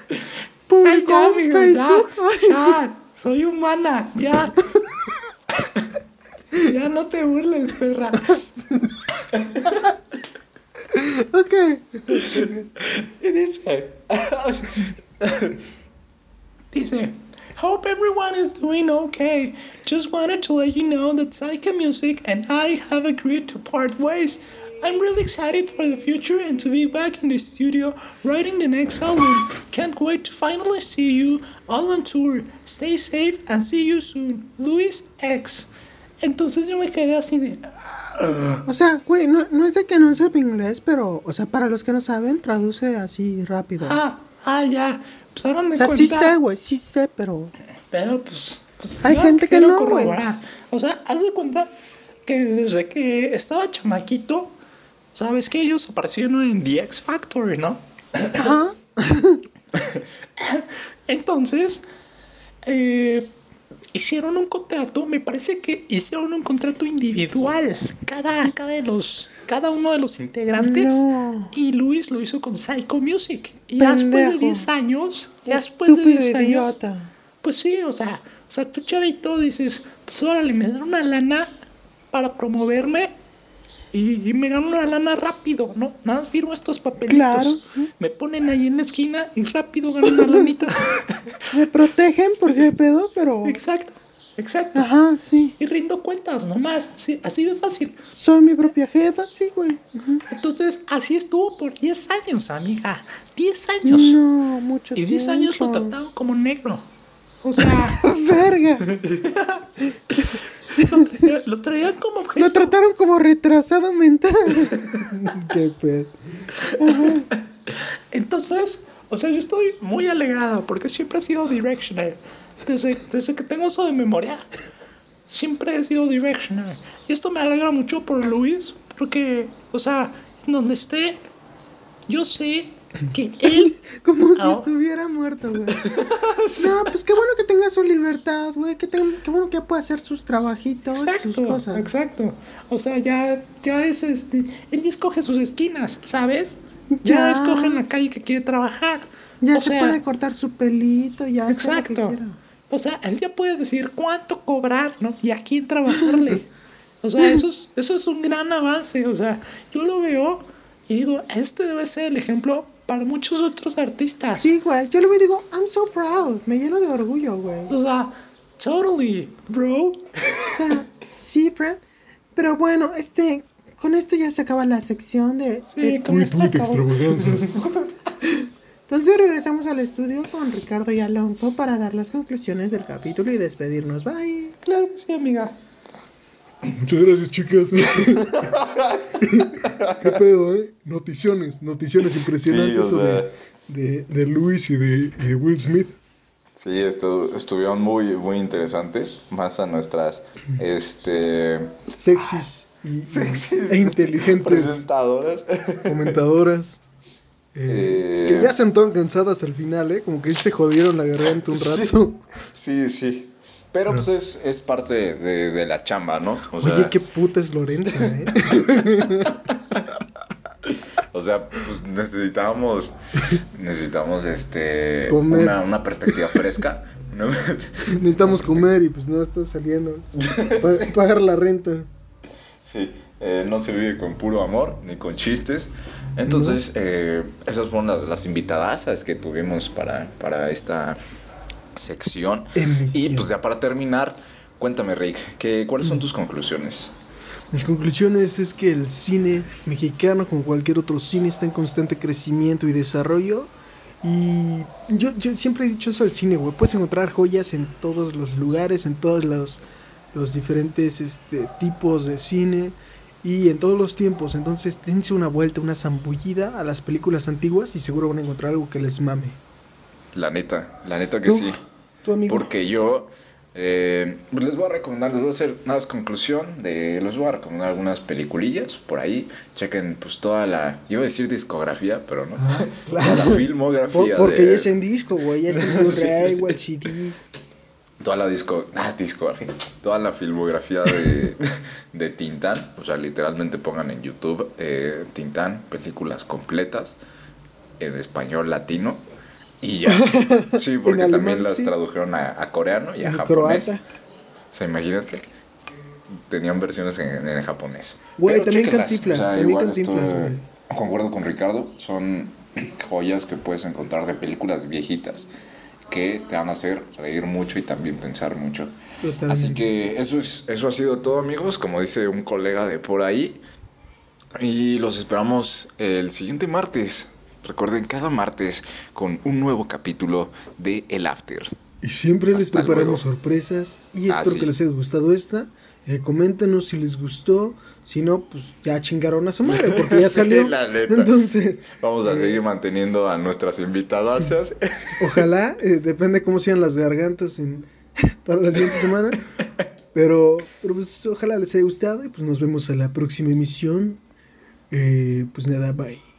Speaker 1: Público
Speaker 5: ya,
Speaker 1: en
Speaker 5: amigo, ya.
Speaker 1: Ay,
Speaker 5: ya, soy humana, ya. Ya no te burles, perra.
Speaker 1: Ok.
Speaker 5: Y dice, dice, Hope everyone is doing okay. Just wanted to let you know that Psycho Music and I have agreed to part ways. I'm really excited for the future and to be back in the studio writing the next album. Can't wait to finally see you all on tour. Stay safe and see you soon. Luis X. Entonces yo me quedé así de.
Speaker 1: O sea, güey, no, no es de que no sepa inglés, pero, o sea, para los que no saben, traduce así rápido.
Speaker 5: Ah, ah, ya. Pues hagan de
Speaker 1: o sea,
Speaker 5: cuenta.
Speaker 1: sí sé, güey, sí sé, pero.
Speaker 5: Pero pues, pues
Speaker 1: Hay gente que no, güey.
Speaker 5: O sea, haz de cuenta que desde que estaba chamaquito, sabes que ellos aparecieron en The X Factor, ¿no?
Speaker 1: Ajá.
Speaker 5: Entonces, eh, hicieron un contrato, me parece que hicieron un contrato individual, cada, cada, de los, cada uno de los integrantes.
Speaker 1: No.
Speaker 5: Y Luis lo hizo con Psycho Music. Y después de
Speaker 1: Pendejo.
Speaker 5: 10 años, ya después de
Speaker 1: Estúpido
Speaker 5: 10 años, pues sí, o sea, o sea, tú chavito dices, pues órale, me dan una lana para promoverme y, y me gano una lana rápido, ¿no? Nada, firmo estos papelitos.
Speaker 1: Claro, sí.
Speaker 5: Me ponen ahí en la esquina y rápido gano una lanita.
Speaker 1: Me protegen por si hay pedo, pero.
Speaker 5: Exacto. Exacto.
Speaker 3: Ajá, sí.
Speaker 5: Y rindo cuentas nomás, así, así de fácil.
Speaker 3: Soy mi propia jefa, sí, güey.
Speaker 5: Entonces, así estuvo por 10 años, amiga. 10 años.
Speaker 3: No, mucho
Speaker 5: Y 10 años lo trataron como negro. O sea,
Speaker 3: Verga.
Speaker 5: lo traían, lo traían como
Speaker 3: Lo
Speaker 5: objeto.
Speaker 3: trataron como retrasado mental.
Speaker 1: Qué pedo.
Speaker 5: Entonces, o sea, yo estoy muy alegrado porque siempre he sido directioner. Desde, desde que tengo eso de memoria, siempre he sido directioner. Y esto me alegra mucho por Luis, porque, o sea, en donde esté, yo sé que él.
Speaker 3: Como si estuviera muerto, güey. No, pues qué bueno que tenga su libertad, güey. Que ten- qué bueno que pueda hacer sus trabajitos, sus
Speaker 5: Exacto,
Speaker 3: cosas.
Speaker 5: exacto. O sea, ya, ya es este. Él ya escoge sus esquinas, ¿sabes? Ya,
Speaker 3: Ya.
Speaker 5: escoge en la calle que quiere trabajar.
Speaker 3: Ya
Speaker 5: o
Speaker 3: se
Speaker 5: sea,
Speaker 3: puede cortar su pelito, ya.
Speaker 5: Exacto. O sea, él ya puede decir cuánto cobrar, ¿no? Y a quién trabajarle. O sea, eso es, eso es un gran avance. O sea, yo lo veo y digo, este debe ser el ejemplo para muchos otros artistas.
Speaker 3: Sí, güey. Yo lo veo y digo, I'm so proud. Me lleno de orgullo, güey.
Speaker 5: O sea, totally, bro.
Speaker 3: O sea, sí, Fred. Pero bueno, este. Con esto ya se acaba la sección de.
Speaker 5: Sí,
Speaker 3: de-
Speaker 5: con esto acabó.
Speaker 3: Entonces regresamos al estudio con Ricardo y Alonso para dar las conclusiones del capítulo y despedirnos. Bye.
Speaker 5: Claro que sí, amiga.
Speaker 1: Muchas gracias, chicas. Qué pedo, ¿eh? Noticiones, noticiones impresionantes
Speaker 2: Sí, o sea.
Speaker 1: de, de, de Luis y de, de Will Smith.
Speaker 2: Sí, estu- estuvieron muy, muy interesantes, más a nuestras, este...
Speaker 1: Sexys y,
Speaker 2: sexys
Speaker 1: e inteligentes
Speaker 2: presentadoras.
Speaker 1: comentadoras. eh,
Speaker 2: Eh.
Speaker 1: Que ya se cansadas al final, ¿eh? Como que se jodieron la garganta un rato.
Speaker 2: Sí, sí. Pero pues es, es parte de, de la chamba, ¿no? O sea,
Speaker 1: Oye, qué puta es Lorenza, ¿eh?
Speaker 2: o sea pues necesitábamos, necesitamos este,
Speaker 1: Comer.
Speaker 2: una, una perspectiva fresca. una-
Speaker 1: Necesitamos comer y pues no está saliendo. Pa- pagar la renta.
Speaker 2: Sí, eh, no se vive con puro amor ni con chistes. Entonces, eh, esas fueron las, las invitadasas que tuvimos para, para esta sección.
Speaker 1: Emisión.
Speaker 2: Y pues ya para terminar, cuéntame, Rick, ¿qué, ¿cuáles son tus conclusiones?
Speaker 1: Mis conclusiones es que el cine mexicano, como cualquier otro cine, está en constante crecimiento y desarrollo. Y yo, yo siempre he dicho eso del cine, güey. Puedes encontrar joyas en todos los lugares, en todos los, los diferentes este, tipos de cine y en todos los tiempos. Entonces, dense una vuelta, una zambullida a las películas antiguas y seguro van a encontrar algo que les mame.
Speaker 2: La neta, la neta que
Speaker 1: ¿Tú?
Speaker 2: sí. Porque yo eh, pues les voy a recomendar, les voy a hacer una conclusión de, les voy a recomendar algunas peliculillas por ahí. Chequen pues toda la, iba a decir discografía, pero no. Toda la
Speaker 1: Por-
Speaker 2: filmografía
Speaker 1: porque
Speaker 2: de,
Speaker 1: ya es en disco, güey. Es en Blu-ray o el CD.
Speaker 2: toda la disco, ah, discografía, toda la filmografía de, de Tintán, o sea, literalmente pongan en YouTube eh, Tintán, películas completas en español latino y ya. Sí, porque
Speaker 1: alemán,
Speaker 2: también las
Speaker 1: sí.
Speaker 2: tradujeron a, a coreano y a
Speaker 1: En
Speaker 2: japonés.
Speaker 1: croata.
Speaker 2: O sea, imagínate. Tenían versiones en, en japonés.
Speaker 1: Güey,
Speaker 2: Pero
Speaker 1: también Cantinflas,
Speaker 2: o sea,
Speaker 1: también
Speaker 2: igual
Speaker 1: Cantinflas,
Speaker 2: esto-. Concuerdo con Ricardo, son joyas que puedes encontrar de películas viejitas que te van a hacer reír mucho y también pensar mucho.
Speaker 1: Totalmente.
Speaker 2: Así que eso, es, eso ha sido todo, amigos, como dice un colega de por ahí. Y los esperamos el siguiente martes. Recuerden, cada martes con un nuevo capítulo de El After.
Speaker 1: Y siempre les preparamos
Speaker 2: luego.
Speaker 1: sorpresas. Y
Speaker 2: Ah,
Speaker 1: espero
Speaker 2: sí.
Speaker 1: que les haya gustado esta. Eh, coméntenos si les gustó. Si no, pues ya chingaron a su madre porque ya
Speaker 2: Sí,
Speaker 1: salió.
Speaker 2: la.
Speaker 1: Entonces,
Speaker 2: Vamos a seguir manteniendo a nuestras invitadas.
Speaker 1: ojalá, eh, depende cómo sean las gargantas en, para la siguiente semana. Pero, pero pues ojalá les haya gustado y pues nos vemos en la próxima emisión. Eh, pues nada, bye.